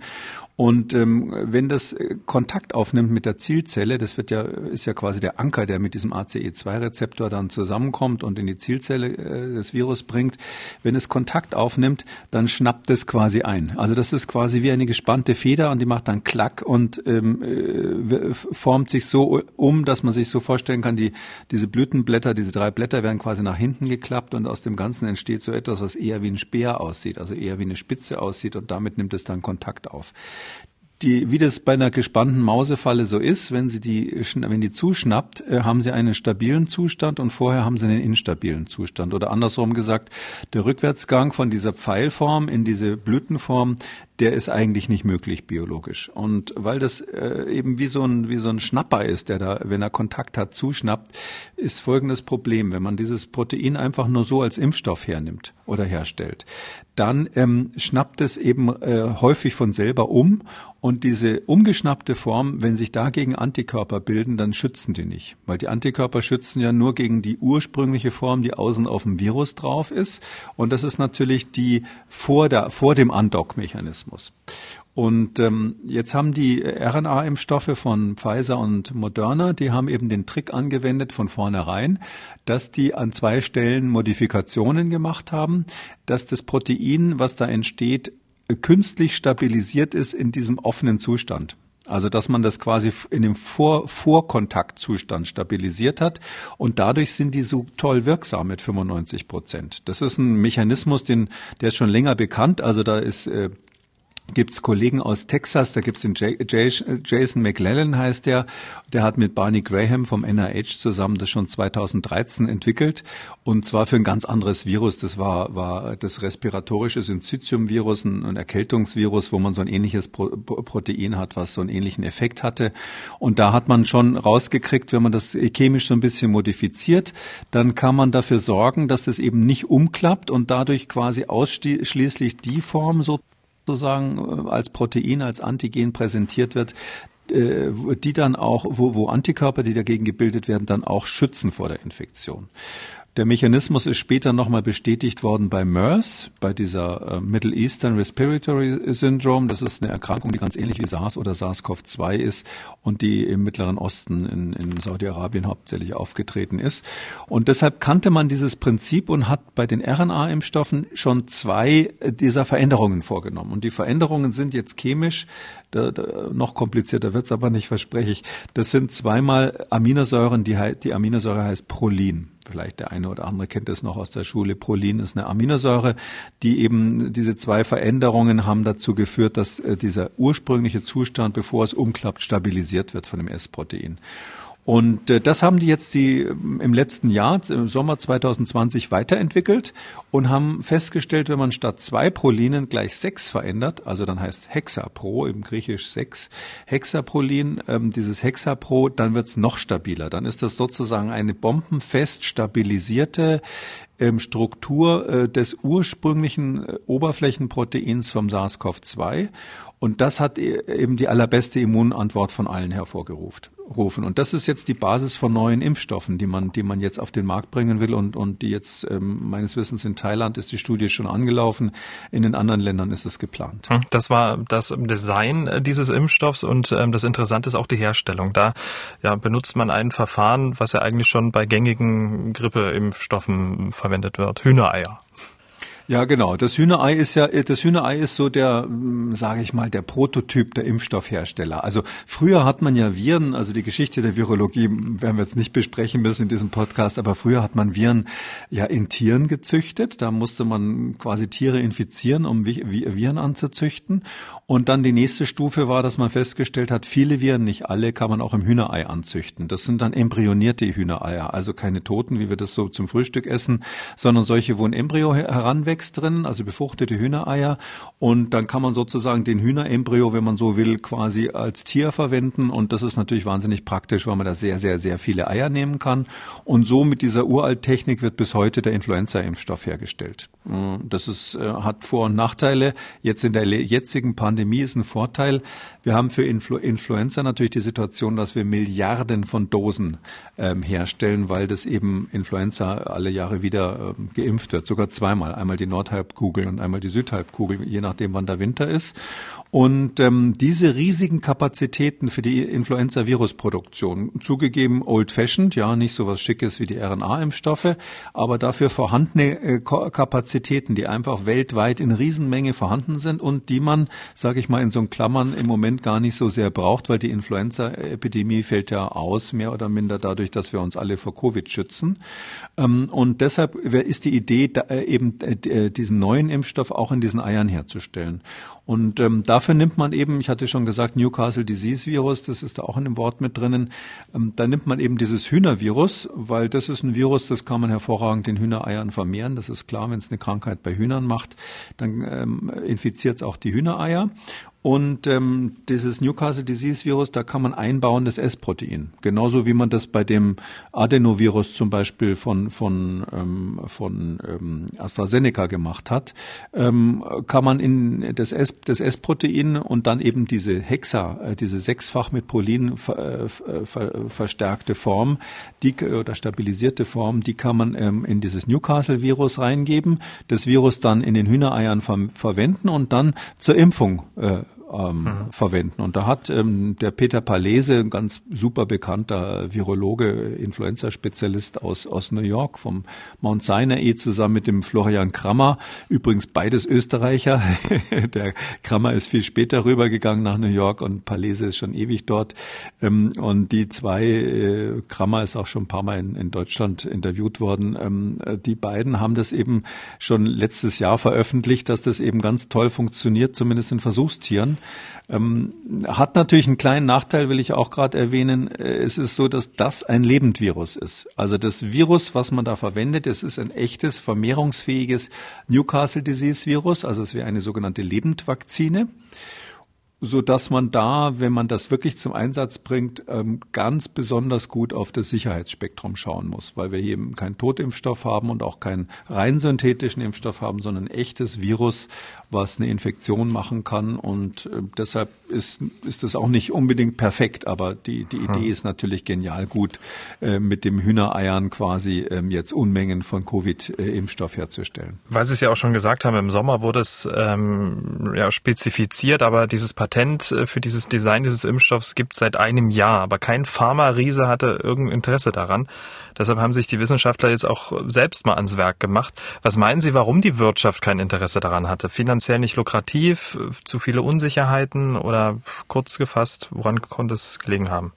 Und ähm, wenn das äh, Kontakt aufnimmt mit der Zielzelle, das wird ja, ist ja quasi der Anker, der mit diesem ACE2-Rezeptor dann zusammenkommt und in die Zielzelle äh, das Virus bringt. Wenn es Kontakt aufnimmt, dann schnappt es quasi ein. Also das ist quasi wie eine gespannte Feder und die macht dann Klack und ähm, äh, formt sich so um, dass man sich so vorstellen kann, die, diese Blütenblätter, diese drei Blätter werden quasi nach hinten geklappt und aus dem Ganzen entsteht so etwas, was eher wie ein Speer aussieht, also eher wie eine Spitze aussieht und damit nimmt es dann Kontakt auf die, wie das bei einer gespannten Mausefalle so ist, wenn sie die, wenn die zuschnappt, äh, haben sie einen stabilen Zustand und vorher haben sie einen instabilen Zustand. Oder andersrum gesagt, der Rückwärtsgang von dieser Pfeilform in diese Blütenform, der ist eigentlich nicht möglich biologisch. Und weil das äh, eben wie so ein wie so ein Schnapper ist, der da, wenn er Kontakt hat, zuschnappt, ist folgendes Problem: Wenn man dieses Protein einfach nur so als Impfstoff hernimmt oder herstellt, dann ähm, schnappt es eben äh, häufig von selber um und diese umgeschnappte Form, wenn sich dagegen Antikörper bilden, dann schützen die nicht, weil die Antikörper schützen ja nur gegen die ursprüngliche Form, die außen auf dem Virus drauf ist und das ist natürlich die vor der vor dem Andockmechanismus. Mechanismus. Und ähm, jetzt haben die RNA-Impfstoffe von Pfizer und Moderna, die haben eben den Trick angewendet von vornherein, dass die an zwei Stellen Modifikationen gemacht haben, dass das Protein, was da entsteht, künstlich stabilisiert ist in diesem offenen Zustand. Also dass man das quasi in dem Vor Vorkontaktzustand stabilisiert hat und dadurch sind die so toll wirksam mit 95 Prozent. Das ist ein Mechanismus, den der ist schon länger bekannt. Also da ist äh, gibt's Kollegen aus Texas, da gibt's den Jason McLellan heißt der, der hat mit Barney Graham vom NIH zusammen das schon 2013 entwickelt und zwar für ein ganz anderes Virus. Das war, war das respiratorische Syncytium-Virus, ein, ein, Erkältungsvirus, wo man so ein ähnliches Pro Protein hat, was so einen ähnlichen Effekt hatte. Und da hat man schon rausgekriegt, wenn man das chemisch so ein bisschen modifiziert, dann kann man dafür sorgen, dass das eben nicht umklappt und dadurch quasi ausschließlich die Form so sozusagen äh, als Protein, als Antigen präsentiert wird, äh, die dann auch, wo, wo Antikörper, die dagegen gebildet werden, dann auch schützen vor der Infektion. Der Mechanismus ist später nochmal bestätigt worden bei MERS, bei dieser äh, Middle Eastern Respiratory Syndrome. Das ist eine Erkrankung, die ganz ähnlich wie SARS oder SARS-CoV-2 ist und die im Mittleren Osten in, in Saudi-Arabien hauptsächlich aufgetreten ist. Und deshalb kannte man dieses Prinzip und hat bei den RNA-Impfstoffen schon zwei dieser Veränderungen vorgenommen. Und die Veränderungen sind jetzt chemisch da, da, noch komplizierter wird's aber nicht, verspreche ich. Das sind zweimal Aminosäuren, die, die Aminosäure heißt Prolin. Vielleicht der eine oder andere kennt das noch aus der Schule. Prolin ist eine Aminosäure, die eben diese zwei Veränderungen haben dazu geführt, dass äh, dieser ursprüngliche Zustand, bevor es umklappt, stabilisiert wird von dem S-Protein. Und äh, das haben die jetzt die im letzten Jahr, im Sommer 2020, weiterentwickelt und haben festgestellt, wenn man statt zwei Prolinen gleich sechs verändert, also dann heißt Hexapro im Griechisch sechs, Hexaprolin, ähm, dieses Hexapro, dann wird's noch stabiler. Dann ist das sozusagen eine bombenfest stabilisierte ähm, Struktur äh, des ursprünglichen äh, Oberflächenproteins vom SARS-CoV-2. Und das hat e-, eben die allerbeste Immunantwort von allen hervorgerufen rufen. Und das ist jetzt die Basis von neuen Impfstoffen, die man, die man jetzt auf den Markt bringen will und, und die jetzt ähm, meines Wissens in Thailand ist die Studie schon angelaufen, in den anderen Ländern ist es geplant. Hm, das war das Design äh, dieses Impfstoffs und ähm, das Interessante ist auch die Herstellung. Da ja, benutzt man ein Verfahren, was ja eigentlich schon bei gängigen Grippeimpfstoffen verwendet wird, Hühnereier. Ja, genau. Das Hühnerei ist ja, das Hühnerei ist so der, hm, sage ich mal, der Prototyp der Impfstoffhersteller. Also früher hat man ja Viren, also die Geschichte der Virologie werden wir jetzt nicht besprechen müssen in diesem Podcast, aber früher hat man Viren ja in Tieren gezüchtet. Da musste man quasi Tiere infizieren, um Viren anzuzüchten. Und dann die nächste Stufe war, dass man festgestellt hat, viele Viren, nicht alle, kann man auch im Hühnerei anzüchten. Das sind dann embryonierte Hühnereier, also keine Toten, wie wir das so zum Frühstück essen, sondern solche, wo ein Embryo heranwächst Hühnerlecks drin, also befruchtete Hühnereier. Und dann kann man sozusagen den Hühnerembryo, wenn man so will, quasi als Tier verwenden. Und das ist natürlich wahnsinnig praktisch, weil man da sehr, sehr, sehr viele Eier nehmen kann. Und so mit dieser Uralttechnik wird bis heute der Influenza-Impfstoff hergestellt. Mm, das ist, äh, hat Vor- und Nachteile. Jetzt in der jetzigen Pandemie ist ein Vorteil. Wir haben für Influ Influenza natürlich die Situation, dass wir Milliarden von Dosen ähm, herstellen, weil das eben Influenza alle Jahre wieder ähm, geimpft wird. Sogar zweimal. Einmal die Nordhalbkugel und einmal die Südhalbkugel, je nachdem, wann der Winter ist. Und ähm, diese riesigen Kapazitäten für die Influenza-Virusproduktion, zugegeben old-fashioned, ja, nicht so was Schickes wie die RNA-Impfstoffe, aber dafür vorhandene äh, Kapazitäten, die einfach weltweit in Riesenmenge vorhanden sind und die man, sage ich mal, in so einen Klammern im Moment gar nicht so sehr braucht, weil die Influenza-Epidemie fällt ja aus, mehr oder minder dadurch, dass wir uns alle vor Covid schützen. Ähm, und deshalb ist die Idee, da, äh, eben äh, diesen neuen Impfstoff auch in diesen Eiern herzustellen. Und ähm, dafür nimmt man eben, ich hatte schon gesagt, Newcastle Disease Virus, das ist da auch in dem Wort mit drinnen. Ähm, da nimmt man eben dieses Hühnervirus, weil das ist ein Virus, das kann man hervorragend in Hühnereiern vermehren. Das ist klar, wenn es eine Krankheit bei Hühnern macht, dann ähm, infiziert es auch die Hühnereier. Und ähm, dieses Newcastle Disease Virus, da kann man einbauen das S-Protein. Genauso wie man das bei dem Adenovirus zum Beispiel von, von, ähm, von ähm, AstraZeneca gemacht hat, ähm, kann man in das S, das S-Protein und dann eben diese Hexa, äh, diese sechsfach mit Prolin ver, äh, ver, verstärkte Form, die oder stabilisierte Form, die kann man ähm, in dieses Newcastle Virus reingeben, das Virus dann in den Hühnereiern ver verwenden und dann zur Impfung äh, ähm, mhm. verwenden. Und da hat ähm, der Peter Palese, ein ganz super bekannter Virologe, Influenza-Spezialist aus, aus New York, vom Mount Sinai zusammen mit dem Florian Krammer, übrigens beides Österreicher. der Krammer ist viel später rübergegangen nach New York und Palese ist schon ewig dort. Ähm, und die zwei, äh, Krammer ist auch schon ein paar Mal in, in Deutschland interviewt worden, ähm, die beiden haben das eben schon letztes Jahr veröffentlicht, dass das eben ganz toll funktioniert, zumindest in Versuchstieren. Ähm, hat natürlich einen kleinen Nachteil, will ich auch gerade erwähnen. Äh, es ist so, dass das ein Lebendvirus ist. Also das Virus, was man da verwendet, es ist ein echtes, vermehrungsfähiges Newcastle Disease Virus. Also es wäre eine sogenannte Lebendvakzine so dass man da, wenn man das wirklich zum Einsatz bringt, ähm, ganz besonders gut auf das Sicherheitsspektrum schauen muss, weil wir hier eben keinen Totimpfstoff haben und auch keinen rein synthetischen Impfstoff haben, sondern ein echtes Virus, was eine Infektion machen kann. Und äh, deshalb ist, ist das auch nicht unbedingt perfekt, aber die, die Idee hm. ist natürlich genial gut, äh, mit dem Hühnereiern quasi ähm, jetzt Unmengen von Covid-Impfstoff herzustellen. Weil Sie es ja auch schon gesagt haben, im Sommer wurde es ähm, ja, spezifiziert, aber dieses Patent äh, für dieses Design dieses Impfstoffs gibt seit einem Jahr, aber kein Pharma-Riese hatte irgendein Interesse daran. Deshalb haben sich die Wissenschaftler jetzt auch selbst mal ans Werk gemacht. Was meinen Sie, warum die Wirtschaft kein Interesse daran hatte? Finanziell nicht lukrativ, zu viele Unsicherheiten oder kurz gefasst, woran konnte es gelegen haben?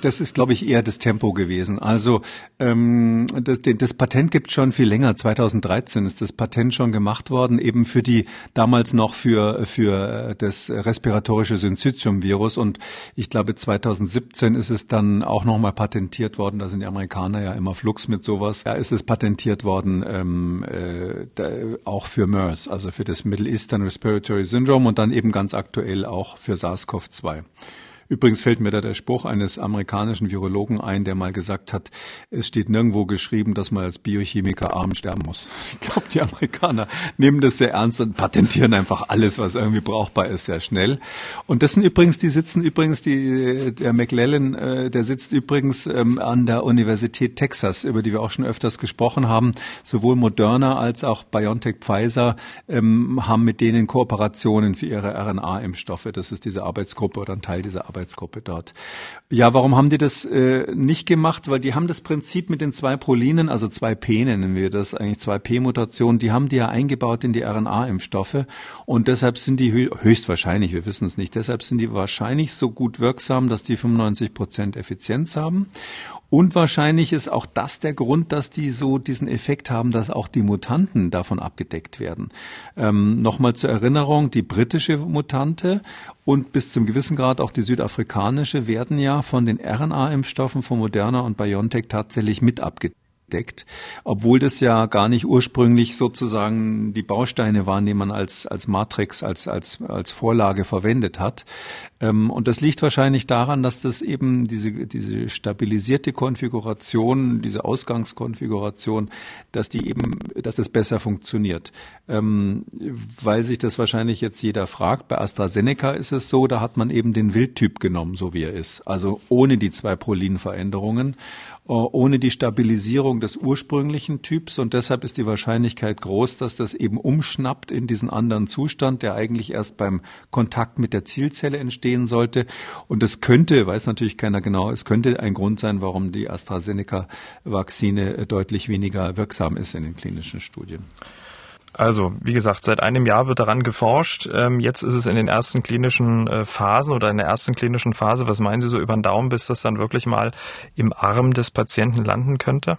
Das ist, glaube ich, eher das Tempo gewesen. Also ähm, das, das Patent gibt schon viel länger. 2013 ist das Patent schon gemacht worden, eben für die damals noch für für das respiratorische Syncytium-Virus. Und ich glaube, 2017 ist es dann auch nochmal patentiert worden. Da sind die Amerikaner ja immer flux mit sowas. Da ist es patentiert worden, ähm, äh, da, auch für MERS, also für das Middle Eastern Respiratory Syndrome und dann eben ganz aktuell auch für SARS-CoV-2. Übrigens fällt mir da der Spruch eines amerikanischen Virologen ein, der mal gesagt hat, es steht nirgendwo geschrieben, dass man als Biochemiker arm sterben muss. Ich glaube, die Amerikaner nehmen das sehr ernst und patentieren einfach alles, was irgendwie brauchbar ist, sehr schnell. Und das sind übrigens, die sitzen übrigens, die, der McLellan, äh, der sitzt übrigens ähm, an der Universität Texas, über die wir auch schon öfters gesprochen haben. Sowohl Moderna als auch BioNTech Pfizer ähm, haben mit denen Kooperationen für ihre RNA-Impfstoffe. Das ist diese Arbeitsgruppe oder ein Teil dieser Arbeitsgruppe. Arbeitsgruppe dort. Ja, warum haben die das äh, nicht gemacht? Weil die haben das Prinzip mit den zwei Prolinen, also zwei P nennen wir das, eigentlich zwei P-Mutationen, die haben die ja eingebaut in die RNA-Impfstoffe und deshalb sind die höchstwahrscheinlich, wir wissen es nicht, deshalb sind die wahrscheinlich so gut wirksam, dass die 95 Prozent Effizienz haben und wahrscheinlich ist auch das der Grund, dass die so diesen Effekt haben, dass auch die Mutanten davon abgedeckt werden. Ähm, Nochmal zur Erinnerung, die britische Mutante und bis zum gewissen Grad auch die südafrikanische werden ja von den RNA-Impfstoffen von Moderna und BioNTech tatsächlich mit abgedeckt. deckt, obwohl das ja gar nicht ursprünglich sozusagen die Bausteine waren, die man als, als Matrix, als, als, als Vorlage verwendet hat. Ähm, und das liegt wahrscheinlich daran, dass das eben diese, diese stabilisierte Konfiguration, diese Ausgangskonfiguration, dass die eben, dass das besser funktioniert. Ähm, weil sich das wahrscheinlich jetzt jeder fragt. Bei AstraZeneca ist es so, da hat man eben den Wildtyp genommen, so wie er ist. Also ohne die zwei Prolin-Veränderungen. Äh, ohne die Stabilisierung des ursprünglichen Typs und deshalb ist die Wahrscheinlichkeit groß, dass das eben umschnappt in diesen anderen Zustand, der eigentlich erst beim Kontakt mit der Zielzelle entstehen sollte. Und es könnte, weiß natürlich keiner genau, es könnte ein Grund sein, warum die AstraZeneca-Vakzine deutlich weniger wirksam ist in den klinischen Studien. Also, wie gesagt, seit einem Jahr wird daran geforscht. Ähm, jetzt ist es in den ersten klinischen äh, Phasen oder in der ersten klinischen Phase. Was meinen Sie so über den Daumen, bis das dann wirklich mal im Arm des Patienten landen könnte?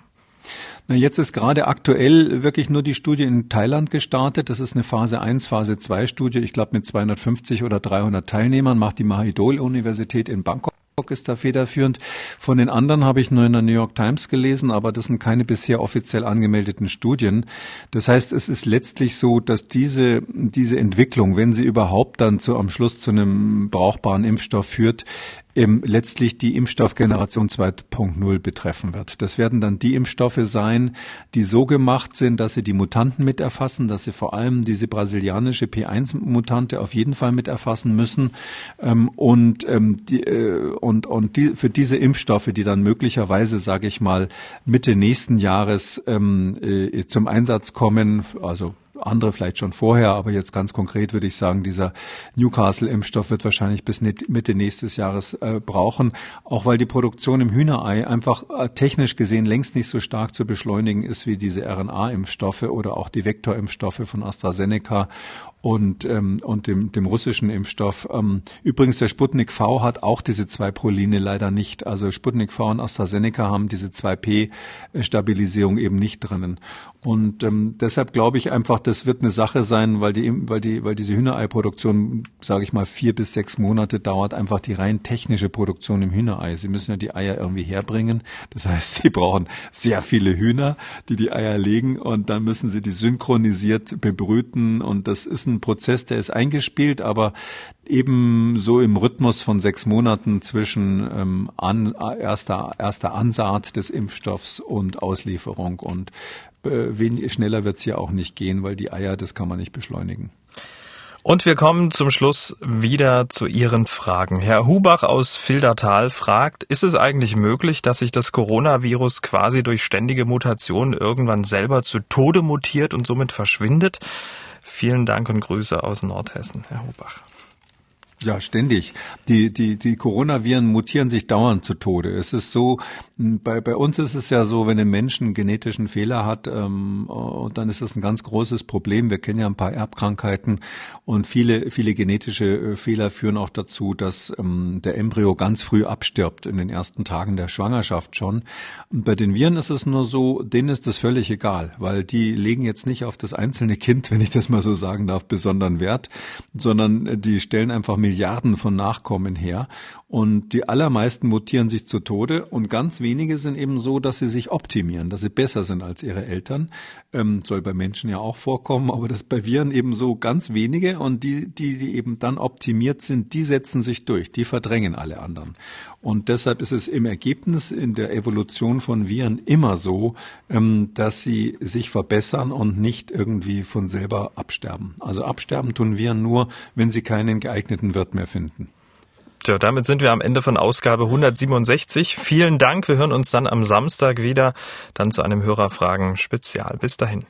Na, jetzt ist gerade aktuell wirklich nur die Studie in Thailand gestartet. Das ist eine Phase 1, Phase 2 Studie. Ich glaube mit 250 oder 300 Teilnehmern macht die Mahidol Universität in Bangkok ist da federführend. Von den anderen habe ich nur in der New York Times gelesen, aber das sind keine bisher offiziell angemeldeten Studien. Das heißt, es ist letztlich so, dass diese, diese Entwicklung, wenn sie überhaupt dann zu, am Schluss zu einem brauchbaren Impfstoff führt, ähm, letztlich die Impfstoffgeneration 2.0 betreffen wird. Das werden dann die Impfstoffe sein, die so gemacht sind, dass sie die Mutanten mit erfassen, dass sie vor allem diese brasilianische P1-Mutante auf jeden Fall mit erfassen müssen. Ähm, und, ähm, äh, und, und die, für diese Impfstoffe, die dann möglicherweise, sage ich mal, Mitte nächsten Jahres ähm, äh, zum Einsatz kommen, also andere vielleicht schon vorher, aber jetzt ganz konkret würde ich sagen, dieser Newcastle-Impfstoff wird wahrscheinlich bis Mitte nächstes Jahres äh, brauchen, auch weil die Produktion im Hühnerei einfach äh, technisch gesehen längst nicht so stark zu beschleunigen ist wie diese RNA-Impfstoffe oder auch die Vektorimpfstoffe von AstraZeneca und, ähm, und dem, dem russischen Impfstoff. Ähm, übrigens, der Sputnik V hat auch diese zwei Proline leider nicht. Also Sputnik V und AstraZeneca haben diese 2P-Stabilisierung eben nicht drinnen. Und ähm, deshalb glaube ich einfach, das wird eine Sache sein, weil die, weil die, weil diese Hühnereiproduktion, sage ich mal, vier bis sechs Monate dauert, einfach die rein technische Produktion im Hühnerei. Sie müssen ja die Eier irgendwie herbringen. Das heißt, sie brauchen sehr viele Hühner, die die Eier legen und dann müssen sie die synchronisiert bebrüten und das ist ein Prozess, der ist eingespielt, aber eben so im Rhythmus von sechs Monaten zwischen ähm, an, erster, erster Ansaat des Impfstoffs und Auslieferung. Und äh, schneller wird es ja auch nicht gehen, weil die Eier, das kann man nicht beschleunigen. Und wir kommen zum Schluss wieder zu Ihren Fragen. Herr Hubach aus Fildertal fragt, ist es eigentlich möglich, dass sich das Coronavirus quasi durch ständige Mutationen irgendwann selber zu Tode mutiert und somit verschwindet? Vielen Dank und Grüße aus Nordhessen, Herr Hubach. Ja, ständig. Die, die, die Coronaviren mutieren sich dauernd zu Tode. Es ist so, bei, bei uns ist es ja so, wenn ein Mensch einen genetischen Fehler hat, ähm, und dann ist das ein ganz großes Problem. Wir kennen ja ein paar Erbkrankheiten und viele, viele genetische äh, Fehler führen auch dazu, dass ähm, der Embryo ganz früh abstirbt, in den ersten Tagen der Schwangerschaft schon. Und bei den Viren ist es nur so, denen ist das völlig egal, weil die legen jetzt nicht auf das einzelne Kind, wenn ich das mal so sagen darf, besonderen Wert, sondern die stellen einfach Milliarden von Nachkommen her und die allermeisten mutieren sich zu Tode und ganz wenige sind eben so, dass sie sich optimieren, dass sie besser sind als ihre Eltern. Ähm, soll bei Menschen ja auch vorkommen, aber das bei Viren eben so ganz wenige und die, die, die eben dann optimiert sind, die setzen sich durch, die verdrängen alle anderen. Und deshalb ist es im Ergebnis in der Evolution von Viren immer so, ähm, dass sie sich verbessern und nicht irgendwie von selber absterben. Also absterben tun Viren nur, wenn sie keinen geeigneten Wirt mehr finden. Tja, damit sind wir am Ende von Ausgabe 167. Vielen Dank. Wir hören uns dann am Samstag wieder, dann zu einem Hörerfragen-Spezial. Bis dahin.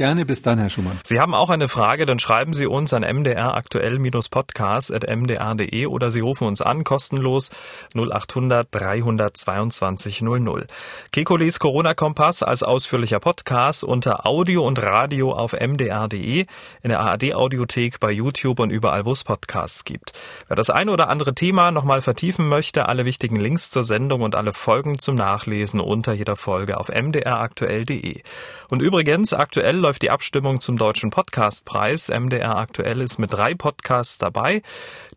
Gerne, bis dann, Herr Schumann. Sie haben auch eine Frage, dann schreiben Sie uns an mdraktuell-podcast.mdr.de oder Sie rufen uns an, kostenlos 0800 322 00. Kekules Corona-Kompass als ausführlicher Podcast unter Audio und Radio auf mdr.de, in der ARD-Audiothek, bei YouTube und überall, wo es Podcasts gibt. Wer das eine oder andere Thema nochmal vertiefen möchte, alle wichtigen Links zur Sendung und alle Folgen zum Nachlesen unter jeder Folge auf mdraktuell.de. Und übrigens, aktuell läuft die Abstimmung zum Deutschen Podcastpreis. MDR aktuell ist mit drei Podcasts dabei.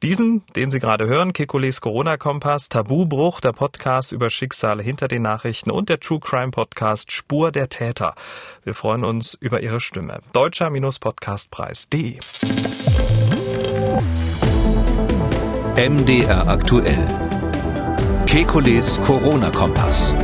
Diesen, den Sie gerade hören, Kekules Corona-Kompass, Tabubruch, der Podcast über Schicksale hinter den Nachrichten und der True Crime Podcast Spur der Täter. Wir freuen uns über Ihre Stimme. Deutscher-Podcastpreis.de MDR aktuell. Kekules Corona-Kompass.